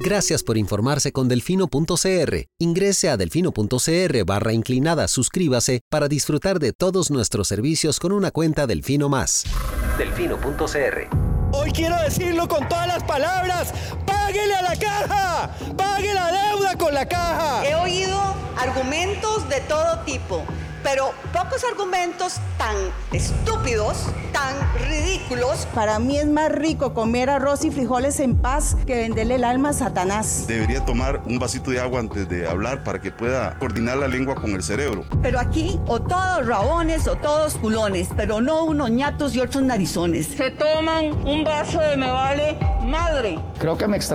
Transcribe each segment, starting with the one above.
Gracias por informarse con delfino.cr. Ingrese a delfino.cr barra inclinada, suscríbase para disfrutar de todos nuestros servicios con una cuenta Delfino Más. Delfino.cr. Hoy quiero decirlo con todas las palabras. ¡Páguele a la caja! ¡Pague la deuda con la caja! He oído argumentos de todo tipo pero pocos argumentos tan estúpidos, tan ridículos. Para mí es más rico comer arroz y frijoles en paz que venderle el alma a Satanás. Debería tomar un vasito de agua antes de hablar para que pueda coordinar la lengua con el cerebro. Pero aquí o todos rabones o todos culones, pero no unos ñatos y otros narizones. Se toman un vaso de me vale madre. Creo que me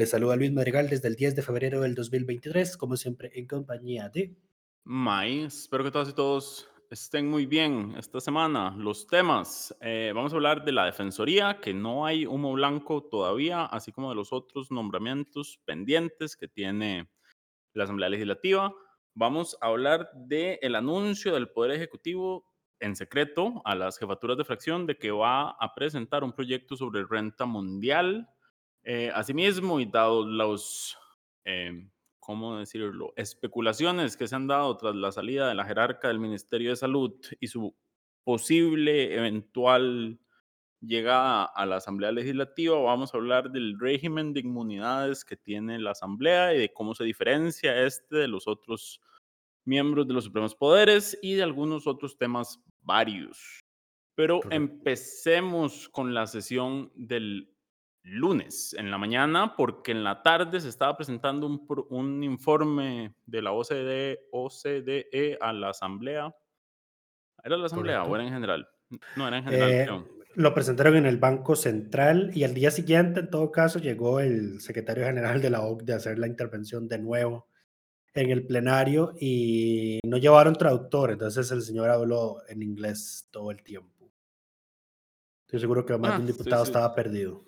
Les saluda Luis Madrigal desde el 10 de febrero del 2023, como siempre en compañía de... May, espero que todas y todos estén muy bien esta semana. Los temas, eh, vamos a hablar de la Defensoría, que no hay humo blanco todavía, así como de los otros nombramientos pendientes que tiene la Asamblea Legislativa. Vamos a hablar del el anuncio del Poder Ejecutivo en secreto a las jefaturas de fracción de que va a presentar un proyecto sobre renta mundial. Eh, asimismo, y dado los... Eh, ¿cómo decirlo?, especulaciones que se han dado tras la salida de la jerarca del Ministerio de Salud y su posible eventual llegada a la Asamblea Legislativa, vamos a hablar del régimen de inmunidades que tiene la Asamblea y de cómo se diferencia este de los otros miembros de los supremos poderes y de algunos otros temas varios. Pero empecemos con la sesión del lunes en la mañana, porque en la tarde se estaba presentando un, un informe de la OCDE, OCDE a la Asamblea. ¿Era la Asamblea o era en general? No, era en general. Eh, lo presentaron en el Banco Central y al día siguiente, en todo caso, llegó el secretario general de la OCDE a hacer la intervención de nuevo en el plenario y no llevaron traductor, entonces el señor habló en inglés todo el tiempo. Estoy seguro que más de un ah, diputado estaba perdido.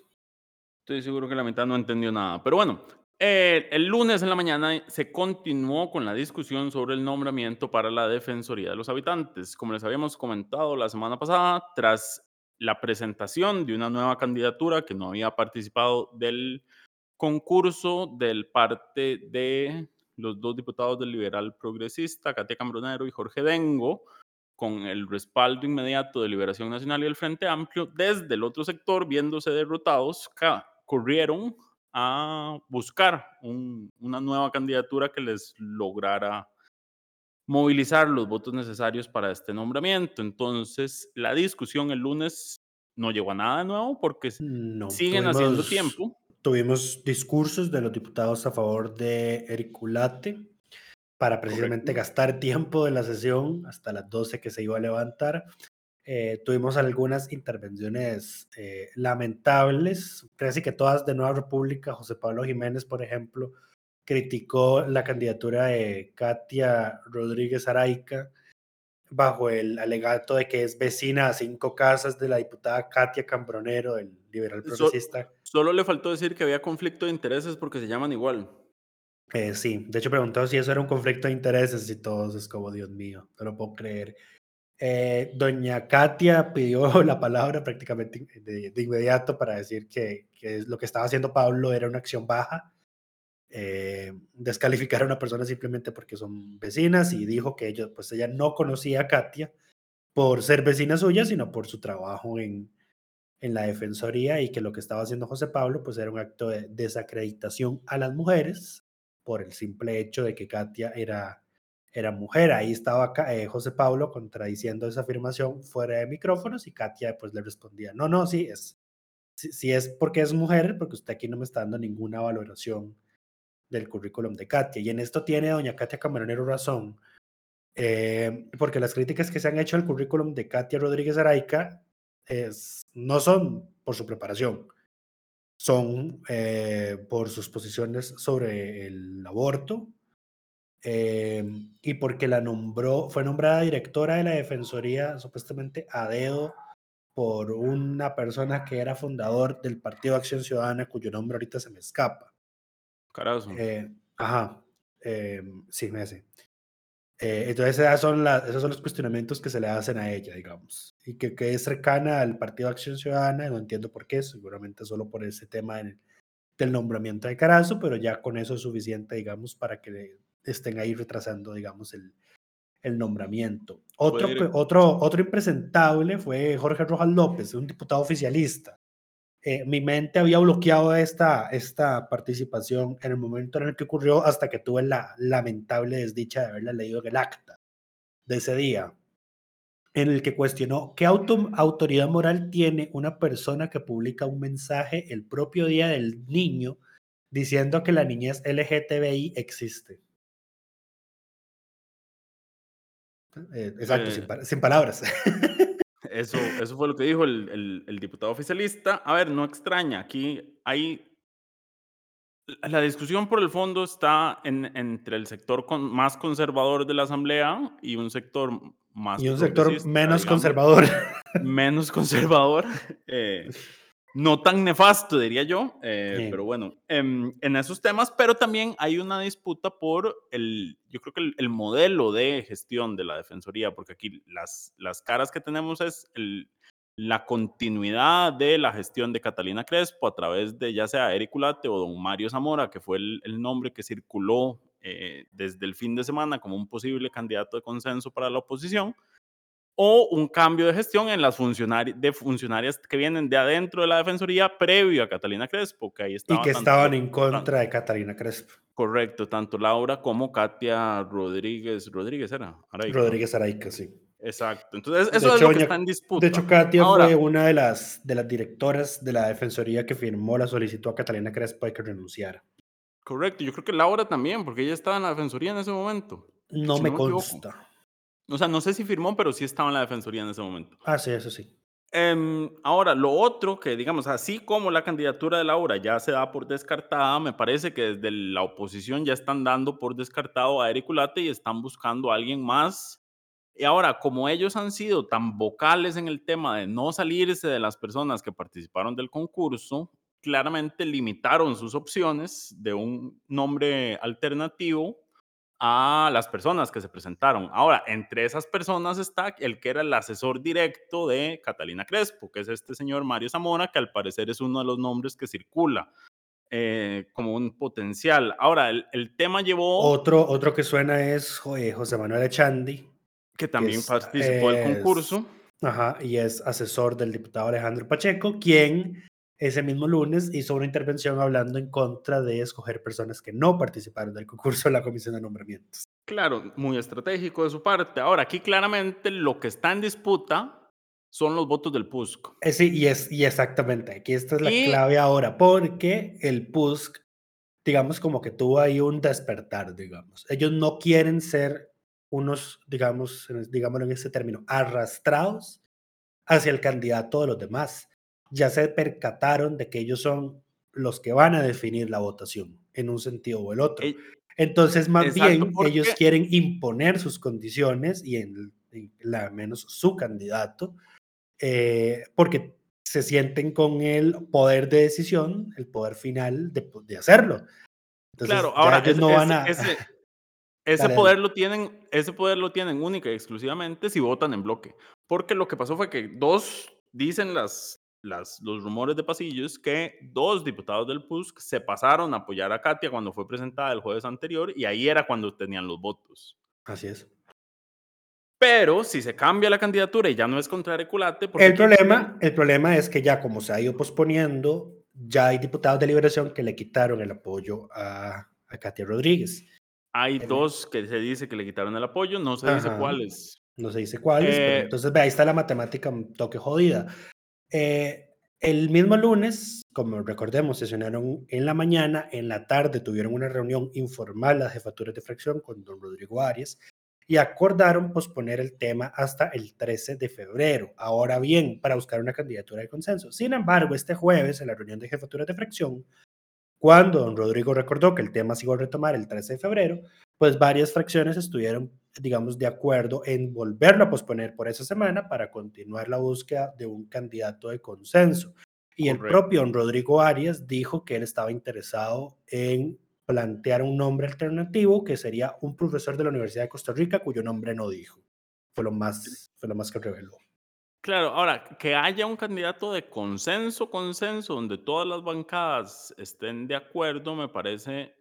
Estoy seguro que la mitad no entendió nada. Pero bueno, eh, el lunes en la mañana se continuó con la discusión sobre el nombramiento para la Defensoría de los Habitantes. Como les habíamos comentado la semana pasada, tras la presentación de una nueva candidatura que no había participado del concurso del parte de los dos diputados del liberal progresista, Katia Cambronero y Jorge Dengo, con el respaldo inmediato de Liberación Nacional y el Frente Amplio, desde el otro sector, viéndose derrotados, corrieron a buscar una nueva candidatura que les lograra movilizar los votos necesarios para este nombramiento. Entonces, la discusión el lunes no llegó a nada nuevo porque siguen haciendo tiempo. Tuvimos discursos de los diputados a favor de Ericulate para precisamente gastar tiempo de la sesión hasta las 12 que se iba a levantar eh, tuvimos algunas intervenciones eh, lamentables, casi que todas de Nueva República. José Pablo Jiménez, por ejemplo, criticó la candidatura de Katia Rodríguez Araica bajo el alegato de que es vecina a cinco casas de la diputada Katia Cambronero, el liberal progresista. solo le faltó decir que había conflicto de intereses porque se llaman igual. Eh, sí, de hecho preguntó si eso era un conflicto de intereses y todos es como, Dios mío, no lo puedo creer. Eh, doña Katia pidió la palabra prácticamente de, inmediato para decir que, lo que estaba haciendo Pablo era una acción baja, eh, descalificar a una persona simplemente porque son vecinas y dijo que ellos, pues ella no conocía a Katia por ser vecina suya, sino por su trabajo en, en la defensoría y que lo que estaba haciendo José Pablo pues era un acto de desacreditación a las mujeres por el simple hecho de que Katia era era mujer. Ahí estaba eh, José Pablo contradiciendo esa afirmación fuera de micrófonos y Katia pues le respondía, no, no, sí, es, sí, es porque es mujer, porque usted aquí no me está dando ninguna valoración del currículum de Katia. Y en esto tiene doña Katia Camaronero razón, eh, porque las críticas que se han hecho al currículum de Katia Rodríguez Araica no son por su preparación, son eh, por sus posiciones sobre el aborto, eh, y porque la nombró, fue nombrada directora de la Defensoría supuestamente a dedo por una persona que era fundador del Partido Acción Ciudadana, cuyo nombre ahorita se me escapa. Carazo. Eh, ajá, eh, sí, me hace. Eh, entonces esas son las, esos son los cuestionamientos que se le hacen a ella, digamos, y que, que es cercana al Partido Acción Ciudadana, no entiendo por qué, seguramente solo por ese tema del, del nombramiento de Carazo, pero ya con eso es suficiente, digamos, para que estén ahí retrasando, digamos, el, el nombramiento. Otro, ir- otro, otro impresentable fue Jorge Rojas López, un diputado oficialista. Eh, mi mente había bloqueado esta, esta participación en el momento en el que ocurrió hasta que tuve la lamentable desdicha de haberla leído en el acta de ese día, en el que cuestionó qué auto- autoridad moral tiene una persona que publica un mensaje el propio día del niño diciendo que la niñez LGTBI existe. Eh, exacto, sin, Eh, pa- sin palabras. Eso, eso fue lo que dijo el, el- el diputado oficialista. A ver, no extraña, aquí hay... La discusión por el fondo está en- entre el sector con- más conservador de la Asamblea y un sector más y un sector menos digamos, conservador. menos conservador, eh, no tan nefasto, diría yo, eh, pero bueno, em, en esos temas, pero también hay una disputa por el, yo creo que el, el modelo de gestión de la Defensoría, porque aquí las, las caras que tenemos es el- la continuidad de la gestión de Catalina Crespo a través de ya sea Eric Ulate o don Mario Zamora, que fue el, el nombre que circuló eh, desde el fin de semana como un posible candidato de consenso para la oposición o un cambio de gestión en las funcionari de funcionarias que vienen de adentro de la Defensoría previo a Catalina Crespo, que ahí y estaba que tanto- estaban en contra de Catalina Crespo. correcto, tanto Laura como Katia Rodríguez, Rodríguez era, Araica. Rodríguez Araica, sí. Exacto, entonces De eso es hecho, lo que está en disputa. De hecho, Katia Ahora, fue una de las, de las directoras de la Defensoría que firmó la solicitud a Catalina Crespo de que renunciara. correcto, yo creo que Laura también, porque ella estaba en la Defensoría en ese momento. No Si me no me equivoco. consta. O sea, no sé si firmó, pero sí estaba en la Defensoría en ese momento. Ah, sí, eso sí. Em, ahora, lo otro que, digamos, así como la candidatura de Laura ya se da por descartada, me parece que desde la oposición ya están dando por descartado a Eric Ulate y están buscando a alguien más. Y ahora, como ellos han sido tan vocales en el tema de no salirse de las personas que participaron del concurso, claramente limitaron sus opciones de un nombre alternativo a las personas que se presentaron. Ahora, entre esas personas está el que era el asesor directo de Catalina Crespo, que es este señor Mario Zamora, que al parecer es uno de los nombres que circula eh, como un potencial. Ahora, el, el tema llevó Otro, otro que suena es eh, José Manuel Echandi, que también es- participó del concurso. ajá, y es asesor del diputado Alejandro Pacheco, quien ese mismo lunes hizo una intervención hablando en contra de escoger personas que no participaron del concurso de la Comisión de Nombramientos. Claro, muy estratégico de su parte. Ahora, aquí claramente lo que está en disputa son los votos del PUSC. Eh, sí, y, es, y exactamente, aquí esta es la Y- clave ahora, porque el PUSC, digamos, como que tuvo ahí un despertar, digamos. Ellos no quieren ser unos, digamos, digámoslo en ese término, arrastrados hacia el candidato de los demás. Ya se percataron de que ellos son los que van a definir la votación en un sentido o el otro. Eh, Entonces, más exacto, bien, ellos quieren imponer sus condiciones y en, en la menos su candidato, eh, porque se sienten con el poder de decisión, el poder final de, de hacerlo. Entonces, claro, ahora ellos ese, no van a... ese- ese poder lo tienen, ese poder lo tienen única y exclusivamente si votan en bloque. Porque lo que pasó fue que dos, dicen las, las, los rumores de pasillos, que dos diputados del PUSC se pasaron a apoyar a Katia cuando fue presentada el jueves anterior y ahí era cuando tenían los votos. Así es. Pero si se cambia la candidatura y ya no es contra Areculate, porque El problema, el problema es que ya como se ha ido posponiendo, ya hay diputados de liberación que le quitaron el apoyo a, a Katia Rodríguez. hay el- dos que se dice que le quitaron el apoyo, no se dice Ajá. cuáles. No se dice cuáles, pero Eh, entonces ve, ahí está la matemática un toque jodida. Eh, el mismo lunes, como recordemos, sesionaron en la mañana, en la tarde tuvieron una reunión informal las jefaturas de fracción con don Rodrigo Arias y acordaron posponer el tema hasta el 13 de febrero. Ahora bien, para buscar una candidatura de consenso. Sin embargo, este jueves, en la reunión de jefaturas de fracción, Cuando don Rodrigo recordó que el tema se iba a retomar el 13 de febrero, pues varias fracciones estuvieron, digamos, de acuerdo en volverlo a posponer por esa semana para continuar la búsqueda de un candidato de consenso. Y el propio don Rodrigo Arias dijo que él estaba interesado en plantear un nombre alternativo que sería un profesor de la Universidad de Costa Rica cuyo nombre no dijo. Fue lo más, fue lo más que reveló. Claro, ahora, que haya un candidato de consenso, consenso, donde todas las bancadas estén de acuerdo, me parece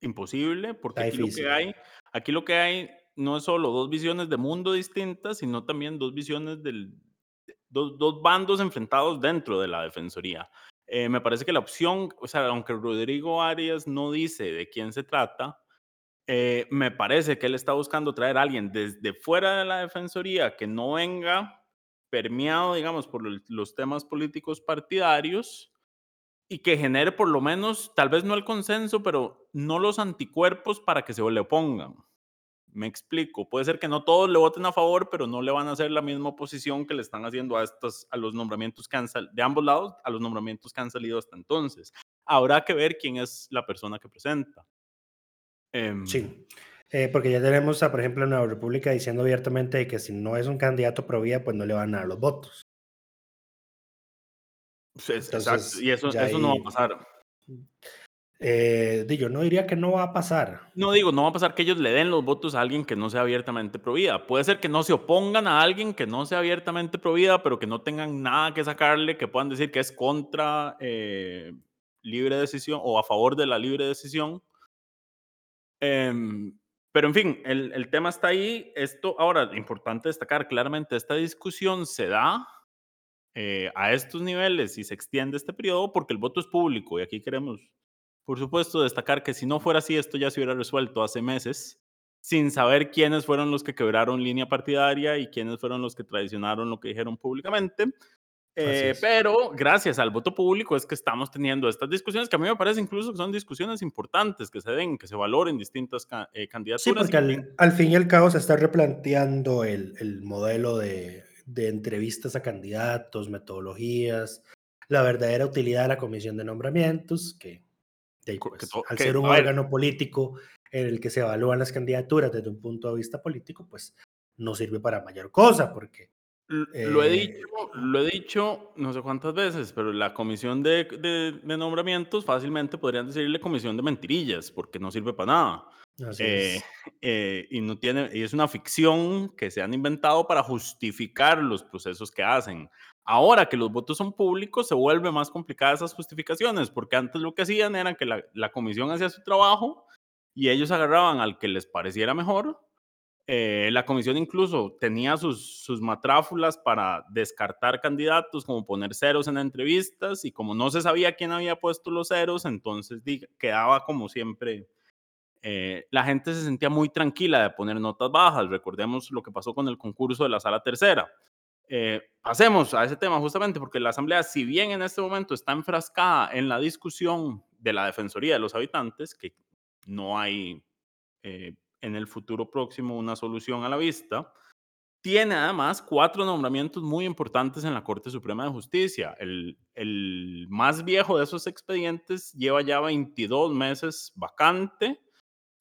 imposible, porque aquí lo que hay, aquí lo que hay no es solo dos visiones de mundo distintas, sino también dos visiones del, dos, dos bandos enfrentados dentro de la defensoría. Eh, me parece que la opción, o sea, aunque Rodrigo Arias no dice de quién se trata, eh, me parece que él está buscando traer a alguien desde fuera de la defensoría que no venga permeado, digamos, por los temas políticos partidarios y que genere por lo menos, tal vez no el consenso, pero no los anticuerpos para que se le opongan. Me explico, puede ser que no todos le voten a favor, pero no le van a hacer la misma oposición que le están haciendo a estos, a los nombramientos que han de ambos lados, a los nombramientos que han salido hasta entonces. Habrá que ver quién es la persona que presenta. sí. Em, eh, porque ya tenemos, a, por ejemplo, Nueva República diciendo abiertamente que si no es un candidato pro pues no le van a dar los votos. Exacto, y eso, eso no va a pasar. Eh, yo no diría que no va a pasar. No digo, no va a pasar que ellos le den los votos a alguien que no sea abiertamente pro vida. Puede ser que no se opongan a alguien que no sea abiertamente pro vida, pero que no tengan nada que sacarle, que puedan decir que es contra eh, libre decisión o a favor de la libre decisión. Eh, pero en fin, el, el, tema está ahí. Esto, ahora, importante destacar claramente, esta discusión se da eh, a estos niveles y se extiende este periodo porque el voto es público y aquí queremos, por supuesto, destacar que si no fuera así, esto ya se hubiera resuelto hace meses sin saber quiénes fueron los que quebraron línea partidaria y quiénes fueron los que traicionaron lo que dijeron públicamente. Eh, pero gracias al voto público es que estamos teniendo estas discusiones que a mí me parece incluso que son discusiones importantes, que se den, que se valoren distintas eh, candidaturas. Sí, porque al, fin y al cabo se está replanteando el, el modelo de, de, entrevistas a candidatos, metodologías, la verdadera utilidad de la comisión de nombramientos, que, pues, al ser un órgano político en el que se evalúan las candidaturas desde un punto de vista político, pues no sirve para mayor cosa, porque lo he eh, dicho, lo he dicho no sé cuántas veces, pero la comisión de, de, nombramientos fácilmente podrían decirle comisión de mentirillas, porque no sirve para nada. Eh, eh, y no tiene, y es una ficción que se han inventado para justificar los procesos que hacen. Ahora que los votos son públicos, se vuelve más complicada esas justificaciones, porque antes lo que hacían era que la, la comisión hacía su trabajo y ellos agarraban al que les pareciera mejor eh, la comisión incluso tenía sus, sus matráfulas para descartar candidatos, como poner ceros en entrevistas, y como no se sabía quién había puesto los ceros, entonces quedaba como siempre. Eh, la gente se sentía muy tranquila de poner notas bajas. Recordemos lo que pasó con el concurso de la sala tercera. Eh, pasemos a ese tema justamente porque la Asamblea, si bien en este momento está enfrascada en la discusión de la Defensoría de los Habitantes, que no hay en el futuro próximo una solución a la vista. Tiene además cuatro nombramientos muy importantes en la Corte Suprema de Justicia. El, el más viejo de esos expedientes lleva ya 22 meses vacante,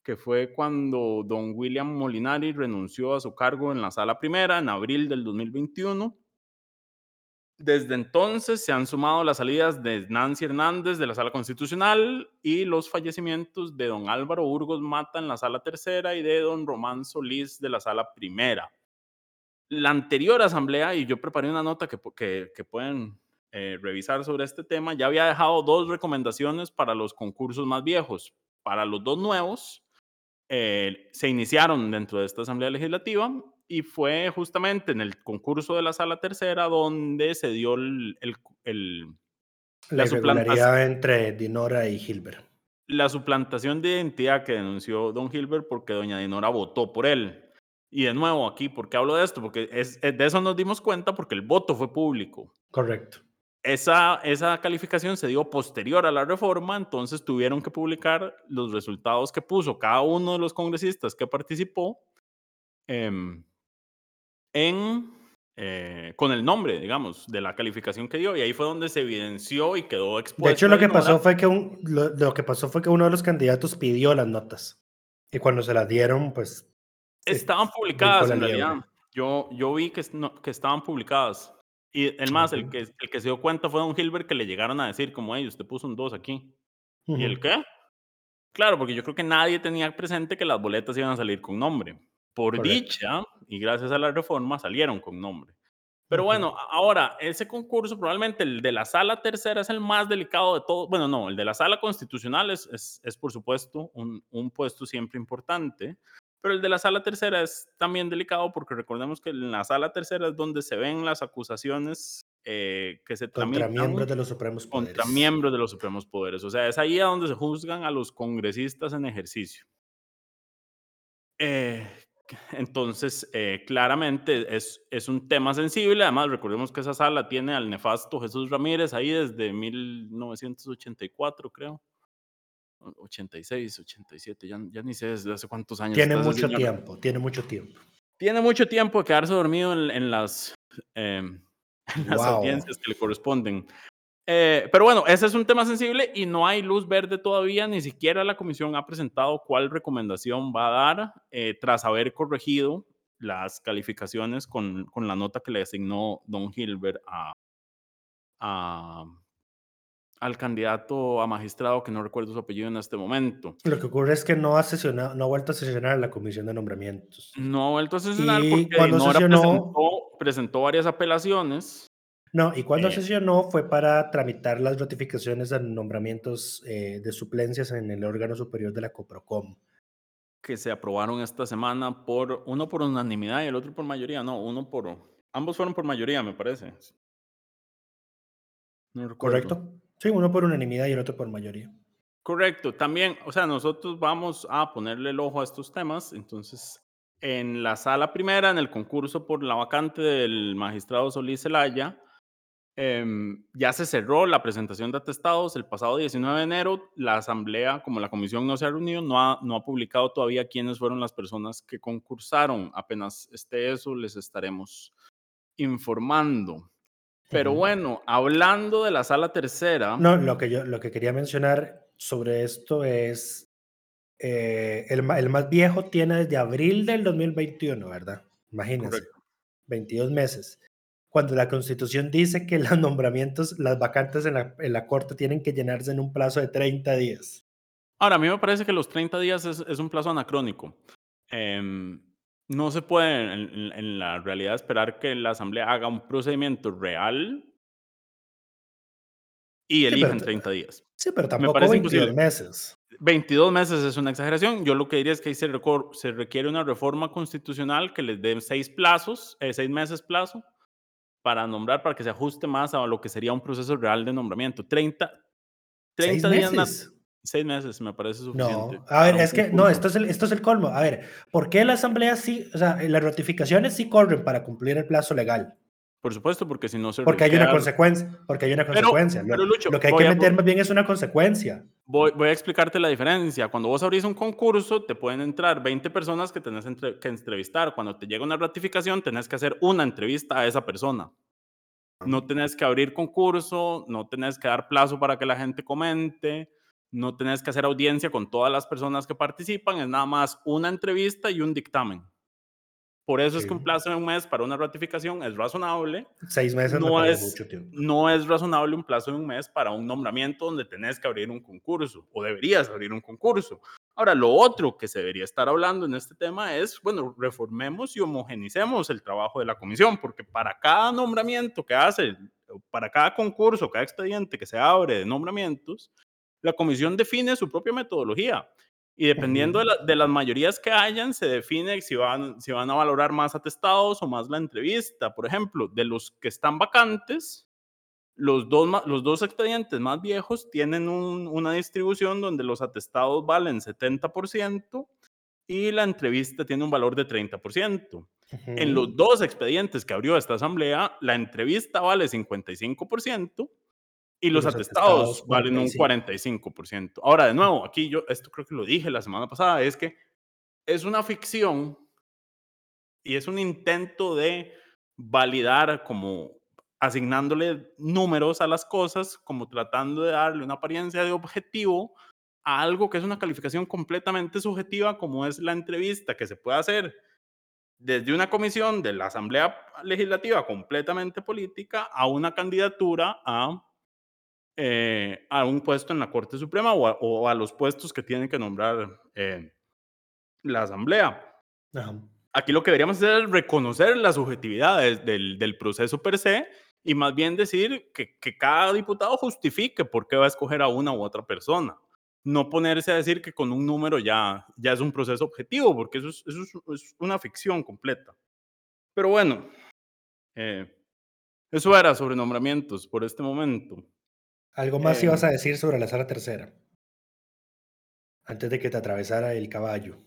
que fue cuando don William Molinari renunció a su cargo en la sala primera en abril del 2021. Desde entonces se han sumado las salidas de Nancy Hernández de la Sala Constitucional y los fallecimientos de don Álvaro Burgos Mata en la Sala Tercera y de don Román Solís de la Sala Primera. La anterior asamblea, y yo preparé una nota que, que, pueden eh, revisar sobre este tema, ya había dejado dos recomendaciones para los concursos más viejos. Para los dos nuevos, eh, se iniciaron dentro de esta asamblea legislativa y fue justamente en el concurso de la sala tercera donde se dio el, el, la, la entre Dinora y Hilbert. La suplantación de identidad que denunció don Hilbert porque doña Dinora votó por él. Y de nuevo aquí, ¿por qué hablo de esto? Porque es, de eso nos dimos cuenta porque el voto fue público. Correcto. Esa, esa calificación se dio posterior a la reforma, entonces tuvieron que publicar los resultados que puso cada uno de los congresistas que participó. Eh, en eh, con el nombre, digamos, de la calificación que dio, y ahí fue donde se evidenció y quedó expuesto. De hecho, lo que, pasó fue que un, lo, lo que pasó fue que uno de los candidatos pidió las notas. Y cuando se las dieron, pues. Estaban publicadas en realidad. Yo, yo vi que, no, que estaban publicadas. Y el más, el que, el que se dio cuenta fue Don Gilbert que le llegaron a decir como, hey, usted puso un 2 aquí. ¿Y el qué? Claro, porque yo creo que nadie tenía presente que las boletas iban a salir con nombre. Por Correcto. dicha, y gracias a la reforma, salieron con nombre. Pero bueno, ahora, ese concurso, probablemente el de la sala tercera es el más delicado de todo. Bueno, no, el de la sala constitucional es, es, es, por supuesto un, un puesto siempre importante, pero el de la sala tercera es también delicado porque recordemos que en la sala tercera es donde se ven las acusaciones eh, que se Contra miembros de los Supremos Poderes. contra miembros de los supremos poderes. O sea, es ahí a donde se juzgan a los congresistas en ejercicio. Eh, entonces, eh, claramente es, es un tema sensible. Además, recordemos que esa sala tiene al nefasto Jesús Ramírez ahí desde 1984, creo. O- 86, 87, ya, ya ni sé desde hace cuántos años. Tiene mucho tiempo, tiene mucho tiempo. Tiene mucho tiempo de quedarse dormido en, en las, em, en las Wow. audiencias que le corresponden. Eh, pero bueno, ese es un tema sensible y no hay luz verde todavía, ni siquiera la comisión ha presentado cuál recomendación va a dar eh, tras haber corregido las calificaciones con, con la nota que le asignó Don Gilbert a, a- al candidato a magistrado, que no recuerdo su apellido en este momento. Lo que ocurre es que no ha sesionado, no ha vuelto a sesionar la comisión de nombramientos. No ha vuelto a sesionar Y porque cuando sesionó- presentó, presentó varias apelaciones No, y cuando Eh. sesionó fue para tramitar las ratificaciones de nombramientos eh, de suplencias en el órgano superior de la COPROCOM. que se aprobaron esta semana por uno por unanimidad y el otro por mayoría. No, uno por ambos fueron por mayoría, me parece. No recuerdo. ¿Correcto? Sí, uno por unanimidad y el otro por mayoría. Correcto. También, o sea, nosotros vamos a ponerle el ojo a estos temas. Entonces, en la sala primera, en el concurso por la vacante del magistrado Solís Zelaya, em, ya se cerró la presentación de atestados el pasado 19 de enero. La asamblea, como la comisión no se ha reunido, no ha, no ha publicado todavía quiénes fueron las personas que concursaron. Apenas esté eso, les estaremos informando. Pero bueno, hablando de la sala tercera, No, lo que yo lo que quería mencionar sobre esto es eh, el, el más viejo tiene desde abril del 2021, ¿verdad? Imagínense, Correcto. 22 meses. Cuando la Constitución dice que los nombramientos, las vacantes en la, en la Corte tienen que llenarse en un plazo de 30 días. Ahora, a mí me parece que los 30 días es, es un plazo anacrónico. Em, no se puede en, en- en la realidad esperar que la Asamblea haga un procedimiento real y pero elija en t- 30 días. Sí, pero tampoco parece 22 imposible. meses. 22 meses es una exageración. Yo lo que diría es que ahí se, recor- se requiere una reforma constitucional que les dé seis plazos, eh, seis meses plazo para nombrar, para que se ajuste más a lo que sería un proceso real de nombramiento. 30, 30 ¿Seis días, na- meses? Seis meses me parece suficiente. No, a ver, es que no, esto es, el, esto es el colmo. A ver, ¿por qué la Asamblea sí, o sea, las ratificaciones sí corren para cumplir el plazo legal? Por supuesto, porque si no se Porque hay una consecuencia, porque hay una Pero- consecuencia. Lo, pero, Lucho, lo que hay que a- meter más bien es una consecuencia. Voy, voy a explicarte la diferencia. Cuando vos abrís un concurso, te pueden entrar 20 personas que tenés entre- que entrevistar. Cuando te llega una ratificación, tenés que hacer una entrevista a esa persona. No tenés que abrir concurso, no tenés que dar plazo para que la gente comente, no tenés que hacer audiencia con todas las personas que participan, es nada más una entrevista y un dictamen. Por eso es que un plazo de un mes para una ratificación es razonable, Seis meses me no es, mucho tiempo. no es razonable un plazo de un mes para un nombramiento donde tenés que abrir un concurso o deberías abrir un concurso. Ahora, lo otro que se debería estar hablando en este tema es, bueno, reformemos y homogenicemos el trabajo de la comisión, porque para cada nombramiento que hace, para cada concurso, cada expediente que se abre de nombramientos, la comisión define su propia metodología. Y dependiendo de, la- de las mayorías que hayan, se define si van, si van a valorar más atestados o más la entrevista. Por ejemplo, de los que están vacantes, los dos, los dos expedientes más viejos tienen un- una distribución donde los atestados valen 70% y la entrevista tiene un valor de 30%. En los dos expedientes que abrió esta asamblea, la entrevista vale 55% y los, los atestados, atestados, valen un 45%. Ahora, de nuevo, aquí yo, esto creo que lo dije la semana pasada, es que es una ficción y es un intento de validar como asignándole números a las cosas, como tratando de darle una apariencia de objetivo a algo que es una calificación completamente subjetiva, como es la entrevista que se puede hacer desde una comisión de la Asamblea Legislativa completamente política a una candidatura a, eh, a un puesto en la Corte Suprema o a, los puestos que tiene que nombrar eh, la Asamblea. Aquí lo que deberíamos hacer es reconocer la subjetividad del, del proceso per se y más bien decir que, que, cada diputado justifique por qué va a escoger a una u otra persona. No ponerse a decir que con un número ya, ya es un proceso objetivo, porque eso es, eso es, una ficción completa. Pero bueno, eh, eso era sobre nombramientos por este momento. ¿Algo más ibas a em decir sobre la sala tercera? Antes de que te atravesara el caballo.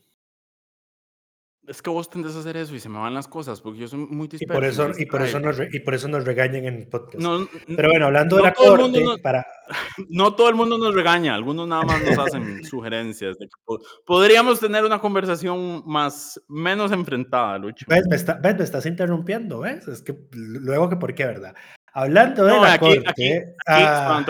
Es que vos tendés a hacer eso y se me van las cosas, porque yo soy muy disperso. Y por eso, y por eso, nos, y por eso nos regañan en el podcast. No, Pero bueno, hablando de la corte, para... No todo el mundo nos regaña, algunos nada más nos hacen sugerencias. De que podríamos tener una conversación más, menos enfrentada, Lucho. ¿Ves? Me, está, ¿Ves? me estás interrumpiendo, ¿ves? Es que luego que por qué, ¿verdad? Hablando de la corte... Aquí, ah,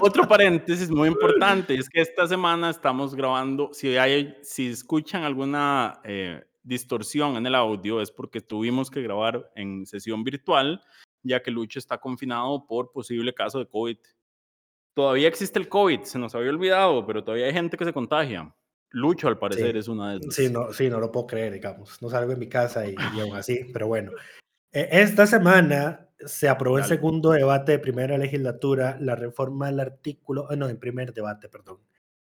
otro paréntesis muy importante es que esta semana estamos grabando, si, hay, si escuchan alguna eh, distorsión en el audio es porque tuvimos que grabar en sesión virtual, ya que Lucho está confinado por posible caso de COVID. Todavía existe el COVID, se nos había olvidado, pero todavía hay gente que se contagia. Lucho, al parecer, es una de esas. Sí no, sí, no lo puedo creer, digamos. No salgo de mi casa y, y aún así, pero bueno. E, esta semana se aprobó en segundo debate de primera legislatura la reforma del artículo, eh, no, en primer debate, perdón.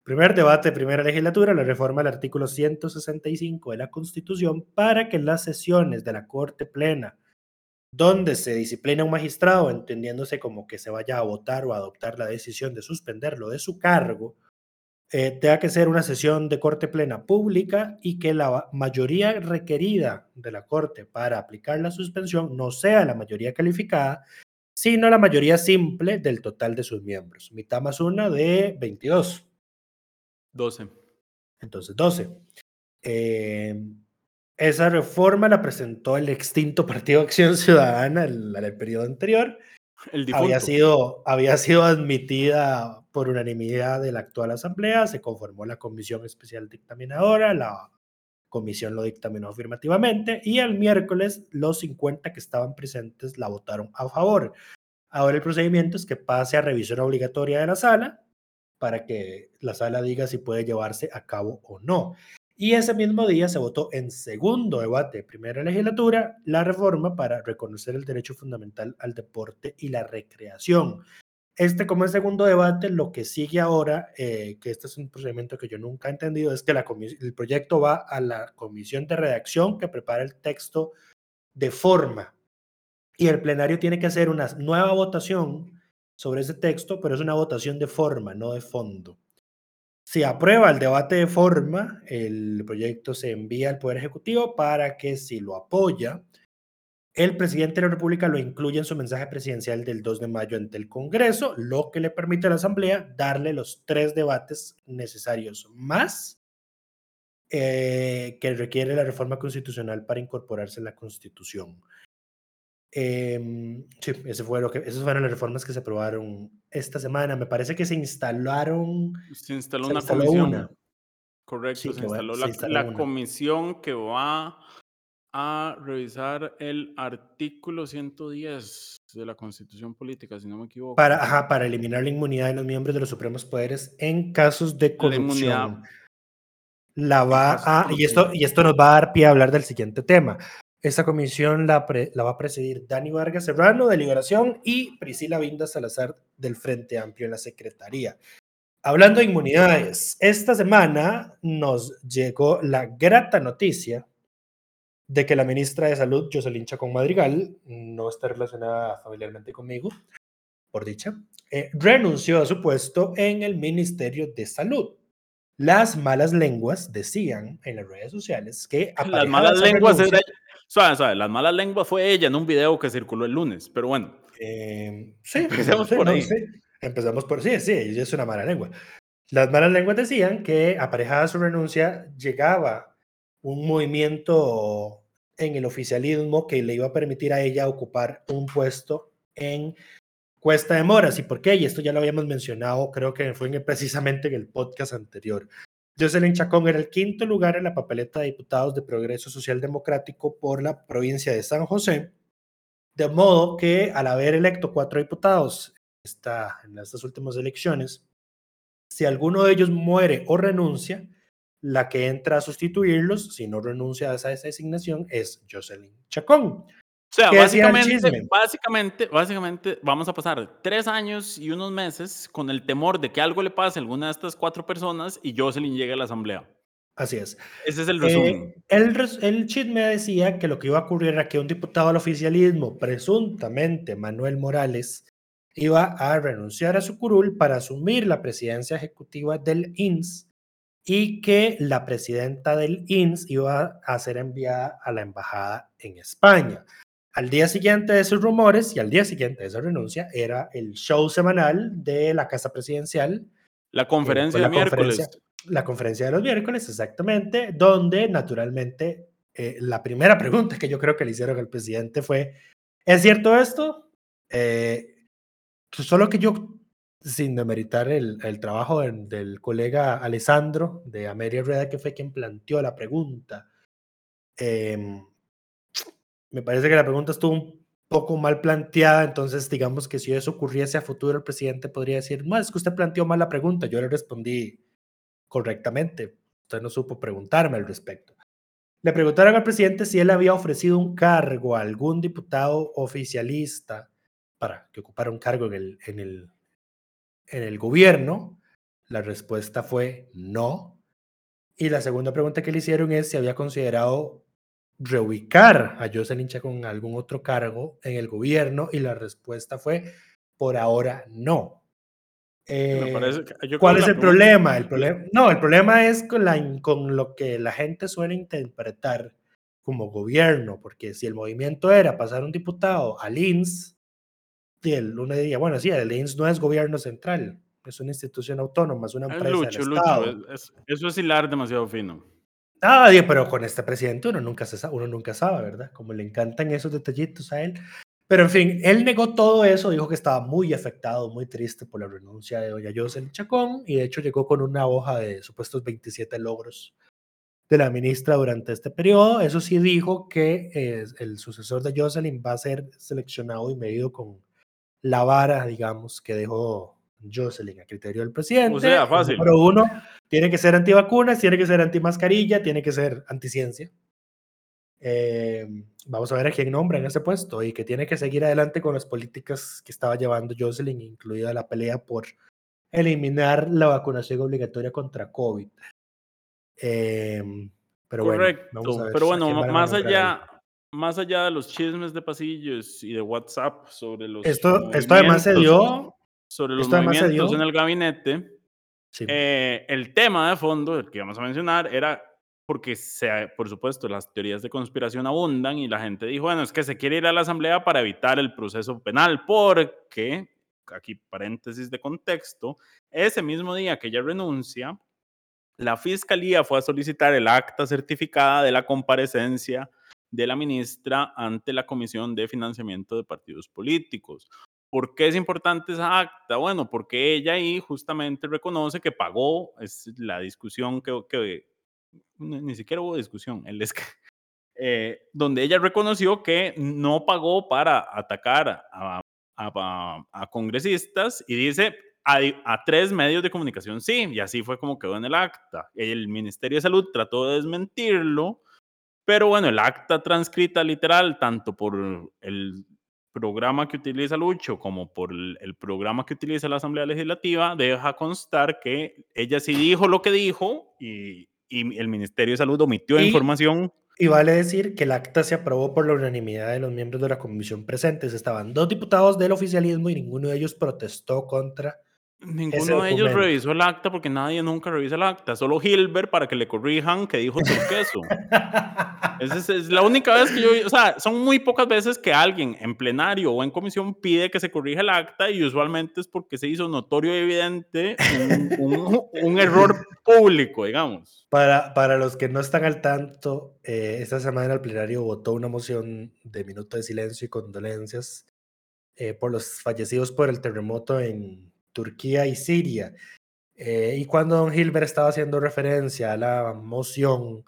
Primer debate de primera legislatura, la reforma del artículo 165 de la Constitución para que las sesiones de la Corte Plena, donde se disciplina un magistrado, entendiéndose como que se vaya a votar o adoptar la decisión de suspenderlo de su cargo, eh, tenga que ser una sesión de corte plena pública y que la mayoría requerida de la corte para aplicar la suspensión no sea la mayoría calificada, sino la mayoría simple del total de sus miembros. Mitad más una de 22. 12. Entonces, 12. Eh, esa reforma la presentó el extinto Partido Acción Ciudadana en el, el periodo anterior había sido, había sido admitida por unanimidad de la actual Asamblea, se conformó la Comisión Especial Dictaminadora, la Comisión lo dictaminó afirmativamente y el miércoles los 50 que estaban presentes la votaron a favor. Ahora el procedimiento es que pase a revisión obligatoria de la sala para que la sala diga si puede llevarse a cabo o no. Y ese mismo día se votó en segundo debate de primera legislatura la reforma para reconocer el derecho fundamental al deporte y la recreación. Este como el segundo debate, lo que sigue ahora, eh, que este es un procedimiento que yo nunca he entendido, es que la el proyecto va a la comisión de redacción que prepara el texto de forma y el plenario tiene que hacer una nueva votación sobre ese texto, pero es una votación de forma, no de fondo. Si aprueba el debate de forma, el proyecto se envía al Poder Ejecutivo para que si lo apoya, el presidente de la República lo incluya en su mensaje presidencial del 2 de mayo ante el Congreso, lo que le permite a la Asamblea darle los tres debates necesarios más eh, que requiere la reforma constitucional para incorporarse en la Constitución. Eh, sí, ese fue lo que, esas fueron las reformas que se aprobaron esta semana. Me parece que se instalaron. Se instaló una comisión. Correcto, se, instaló la, comisión que va a revisar el artículo 110 de la Constitución Política, si no me equivoco. Para, ajá, para eliminar la inmunidad de los miembros de los supremos poderes en casos de corrupción. La, va a, y esto, y esto nos va a dar pie a hablar del siguiente tema. Esta comisión la, va a presidir Dani Vargas Serrano de Liberación y Priscila Vinda Salazar del Frente Amplio en la Secretaría. Hablando de inmunidades, esta semana nos llegó la grata noticia de que la ministra de Salud, Jocelyn Chacón Madrigal, no está relacionada familiarmente conmigo, por dicha, eh, renunció a su puesto en el Ministerio de Salud. Las malas lenguas decían en las redes sociales que... Las malas lenguas Suave, Las malas lenguas fue ella en un video que circuló el lunes, pero bueno. Eh, sí, empezamos por ahí. Empezamos por sí, sí, ella es una mala lengua. Las malas lenguas decían que aparejada su renuncia llegaba un movimiento en el oficialismo que le iba a permitir a ella ocupar un puesto en Cuesta de Moras. ¿Y por qué? Y esto ya lo habíamos mencionado, creo que fue precisamente en el podcast anterior. Jocelyn Chacón era el quinto lugar en la papeleta de diputados de Progreso Social Democrático por la provincia de San José, de modo que al haber electo cuatro diputados esta, en estas últimas elecciones, si alguno de ellos muere o renuncia, la que entra a sustituirlos, si no renuncia a esa, designación, es Jocelyn Chacón. O sea, básicamente, básicamente, básicamente vamos a pasar tres años y unos meses con el temor de que algo le pase a alguna de estas cuatro personas y Jocelyn llegue a la asamblea. Así es. Ese es el resumen. Eh, el, el chisme decía que lo que iba a ocurrir era que un diputado al oficialismo, presuntamente Manuel Morales, iba a renunciar a su curul para asumir la presidencia ejecutiva del INS y que la presidenta del INS iba a ser enviada a la embajada en España. Al día siguiente de esos rumores y al día siguiente de esa renuncia era el show semanal de la Casa Presidencial. La conferencia de miércoles. la conferencia de los miércoles, exactamente, donde naturalmente eh, la primera pregunta que yo creo que le hicieron al presidente fue, ¿es cierto esto? Eh, solo que yo sin demeritar el, el trabajo del, colega Alessandro de Ameria Rueda, que fue quien planteó la pregunta. Em, me parece que la pregunta estuvo un poco mal planteada, entonces digamos que si eso ocurriese a futuro, el presidente podría decir, no, es que usted planteó mal la pregunta, yo le respondí correctamente, usted no supo preguntarme al respecto. Le preguntaron al presidente si él había ofrecido un cargo a algún diputado oficialista para que ocupara un cargo en el, en el en el gobierno? La respuesta fue no. Y la segunda pregunta que le hicieron es si había considerado reubicar a Jocelyn Chacón con algún otro cargo en el gobierno y la respuesta fue por ahora no. Eh, ¿Cuál es el problema? El problema? No, el problema es con, la, con lo que la gente suele interpretar como gobierno, porque si el movimiento era pasar un diputado al INS, uno diría, bueno, sí, el INS no es gobierno central, es una institución autónoma, es una empresa Lucho, del Estado. eso es hilar demasiado fino. Ah, pero con este presidente uno nunca, se sabe, uno nunca sabe, ¿verdad? Como le encantan esos detallitos a él. Pero en fin, él negó todo eso, dijo que estaba muy afectado, muy triste por la renuncia de doña Jocelyn Chacón y de hecho llegó con una hoja de supuestos 27 logros de la ministra durante este periodo. Eso sí dijo que eh, el sucesor de Jocelyn va a ser seleccionado y medido con la vara, digamos, que dejó Jocelyn a criterio del presidente. O sea, fácil. Número uno, tiene que ser antivacunas, tiene que ser antimascarilla, tiene que ser anticiencia. Eh, vamos a ver a quién nombra en ese puesto y que tiene que seguir adelante con las políticas que estaba llevando Jocelyn, incluida la pelea por eliminar la vacunación obligatoria contra COVID. Eh, pero Correcto, pero bueno, más allá, más allá de los chismes de pasillos y de WhatsApp sobre los. Esto, esto además se dio. Sobre los movimientos en el gabinete. Eh, el tema de fondo, el que vamos a mencionar, era porque, se, por supuesto, las teorías de conspiración abundan y la gente dijo, bueno, es que se quiere ir a la Asamblea para evitar el proceso penal, porque, aquí paréntesis de contexto, ese mismo día que ella renuncia, la Fiscalía fue a solicitar el acta certificada de la comparecencia de la ministra ante la Comisión de Financiamiento de Partidos Políticos. ¿Por qué es importante esa acta? Bueno, porque ella ahí justamente reconoce que pagó, es la discusión que, que ni siquiera hubo discusión, el es eh, donde ella reconoció que no pagó para atacar a, a, congresistas y dice, a, tres medios de comunicación sí, y así fue como quedó en el acta. El Ministerio de Salud trató de desmentirlo, pero bueno, el acta transcrita literal, tanto por el programa que utiliza Lucho como por el, programa que utiliza la Asamblea Legislativa, deja constar que ella sí dijo lo que dijo y, y el Ministerio de Salud omitió información. Y vale decir que el acta se aprobó por la unanimidad de los miembros de la comisión presentes. Estaban dos diputados del oficialismo y ninguno de ellos protestó contra Ninguno de ellos revisó el acta porque nadie nunca revisa el acta. Solo Hilbert para que le corrijan que dijo turqueso. Esa es, es la única vez que yo, o sea, son muy pocas veces que alguien en plenario o en comisión pide que se corrija el acta y usualmente es porque se hizo notorio y evidente un, un- un error público, digamos. Para, para los que no están al tanto, eh, esta semana el plenario votó una moción de minuto de silencio y condolencias eh, por los fallecidos por el terremoto en Turquía y Siria. Eh, y cuando don Hilbert estaba haciendo referencia a la moción,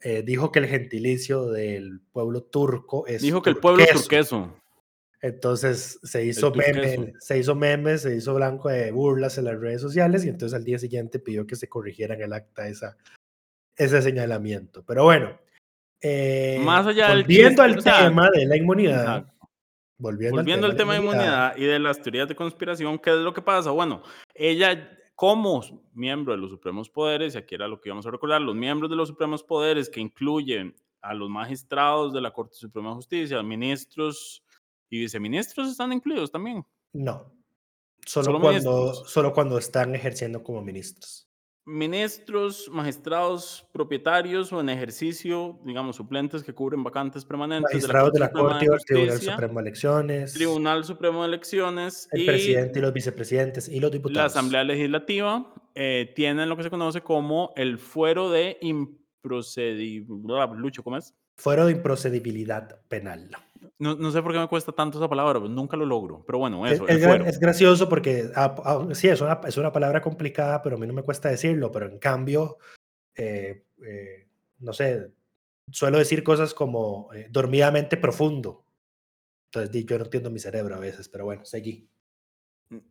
eh, dijo que el gentilicio del pueblo turco es Dijo que el pueblo turqueso. turqueso. Entonces se hizo, meme, se hizo meme, se hizo blanco de burlas en las redes sociales y entonces al día siguiente pidió que se corrigiera en el acta esa, ese señalamiento. Pero bueno, eh, Más allá del volviendo al sea, tema de la inmunidad, Exacto. Volviendo, Volviendo al tema de inmunidad y de las teorías de conspiración, ¿qué es lo que pasa? Bueno, ella como miembro de los supremos poderes, y aquí era lo que íbamos a recordar, los miembros de los supremos poderes que incluyen a los magistrados de la Corte Suprema de Justicia, ministros y viceministros están incluidos también. no, solo, Solo cuando, ministros. solo cuando están ejerciendo como ministros. Ministros, magistrados, propietarios o en ejercicio, digamos, suplentes que cubren vacantes permanentes Magistrados de la Corte Tribunal Justicia, Supremo de Elecciones, Tribunal Supremo de Elecciones el y presidente y los vicepresidentes y los diputados. la Asamblea Legislativa eh, tienen lo que se conoce como el fuero de improcedibilidad. Lucho, ¿cómo es? Fuero de improcedibilidad penal. No, no sé por qué me cuesta tanto esa palabra, pues nunca lo logro. Pero bueno, Es, eso, es el es gracioso porque ah, ah, sí, es una, es una palabra complicada, pero a mí no me cuesta decirlo, pero en cambio, eh, eh, no sé, suelo decir cosas como eh, dormidamente profundo. Entonces, yo no entiendo mi cerebro a veces, pero bueno, seguí.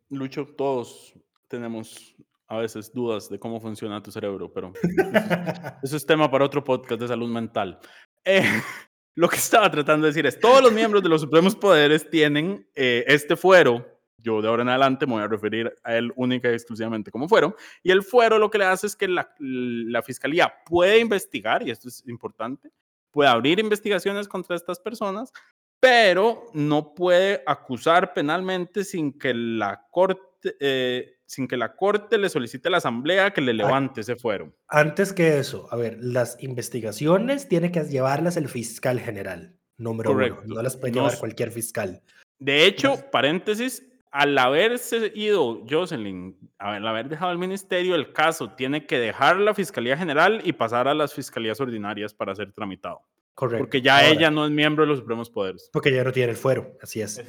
Lucho, todos tenemos a veces dudas de cómo funciona tu cerebro, pero eso es, eso es tema para otro podcast de salud mental. Eh, lo que estaba tratando de decir es, todos los miembros de los supremos poderes tienen eh, este fuero. Yo de ahora en adelante me voy a referir a él única y exclusivamente como fuero. Y el fuero lo que le hace es que la, la fiscalía puede investigar, y esto es importante, puede abrir investigaciones contra estas personas, pero no puede acusar penalmente sin que la corte, eh, sin que la corte le solicite a la asamblea que le levante ese fuero. Antes que eso, a ver, las investigaciones tiene que llevarlas el fiscal general, número Correcto. uno. No las puede llevar cualquier fiscal. De hecho, paréntesis, al haberse ido Jocelyn, al haber dejado el ministerio, el caso tiene que dejar la Fiscalía General y pasar a las fiscalías ordinarias para ser tramitado. Correcto. Porque ya Ahora, ella no es miembro de los Supremos Poderes. Porque ya no tiene el fuero, así es.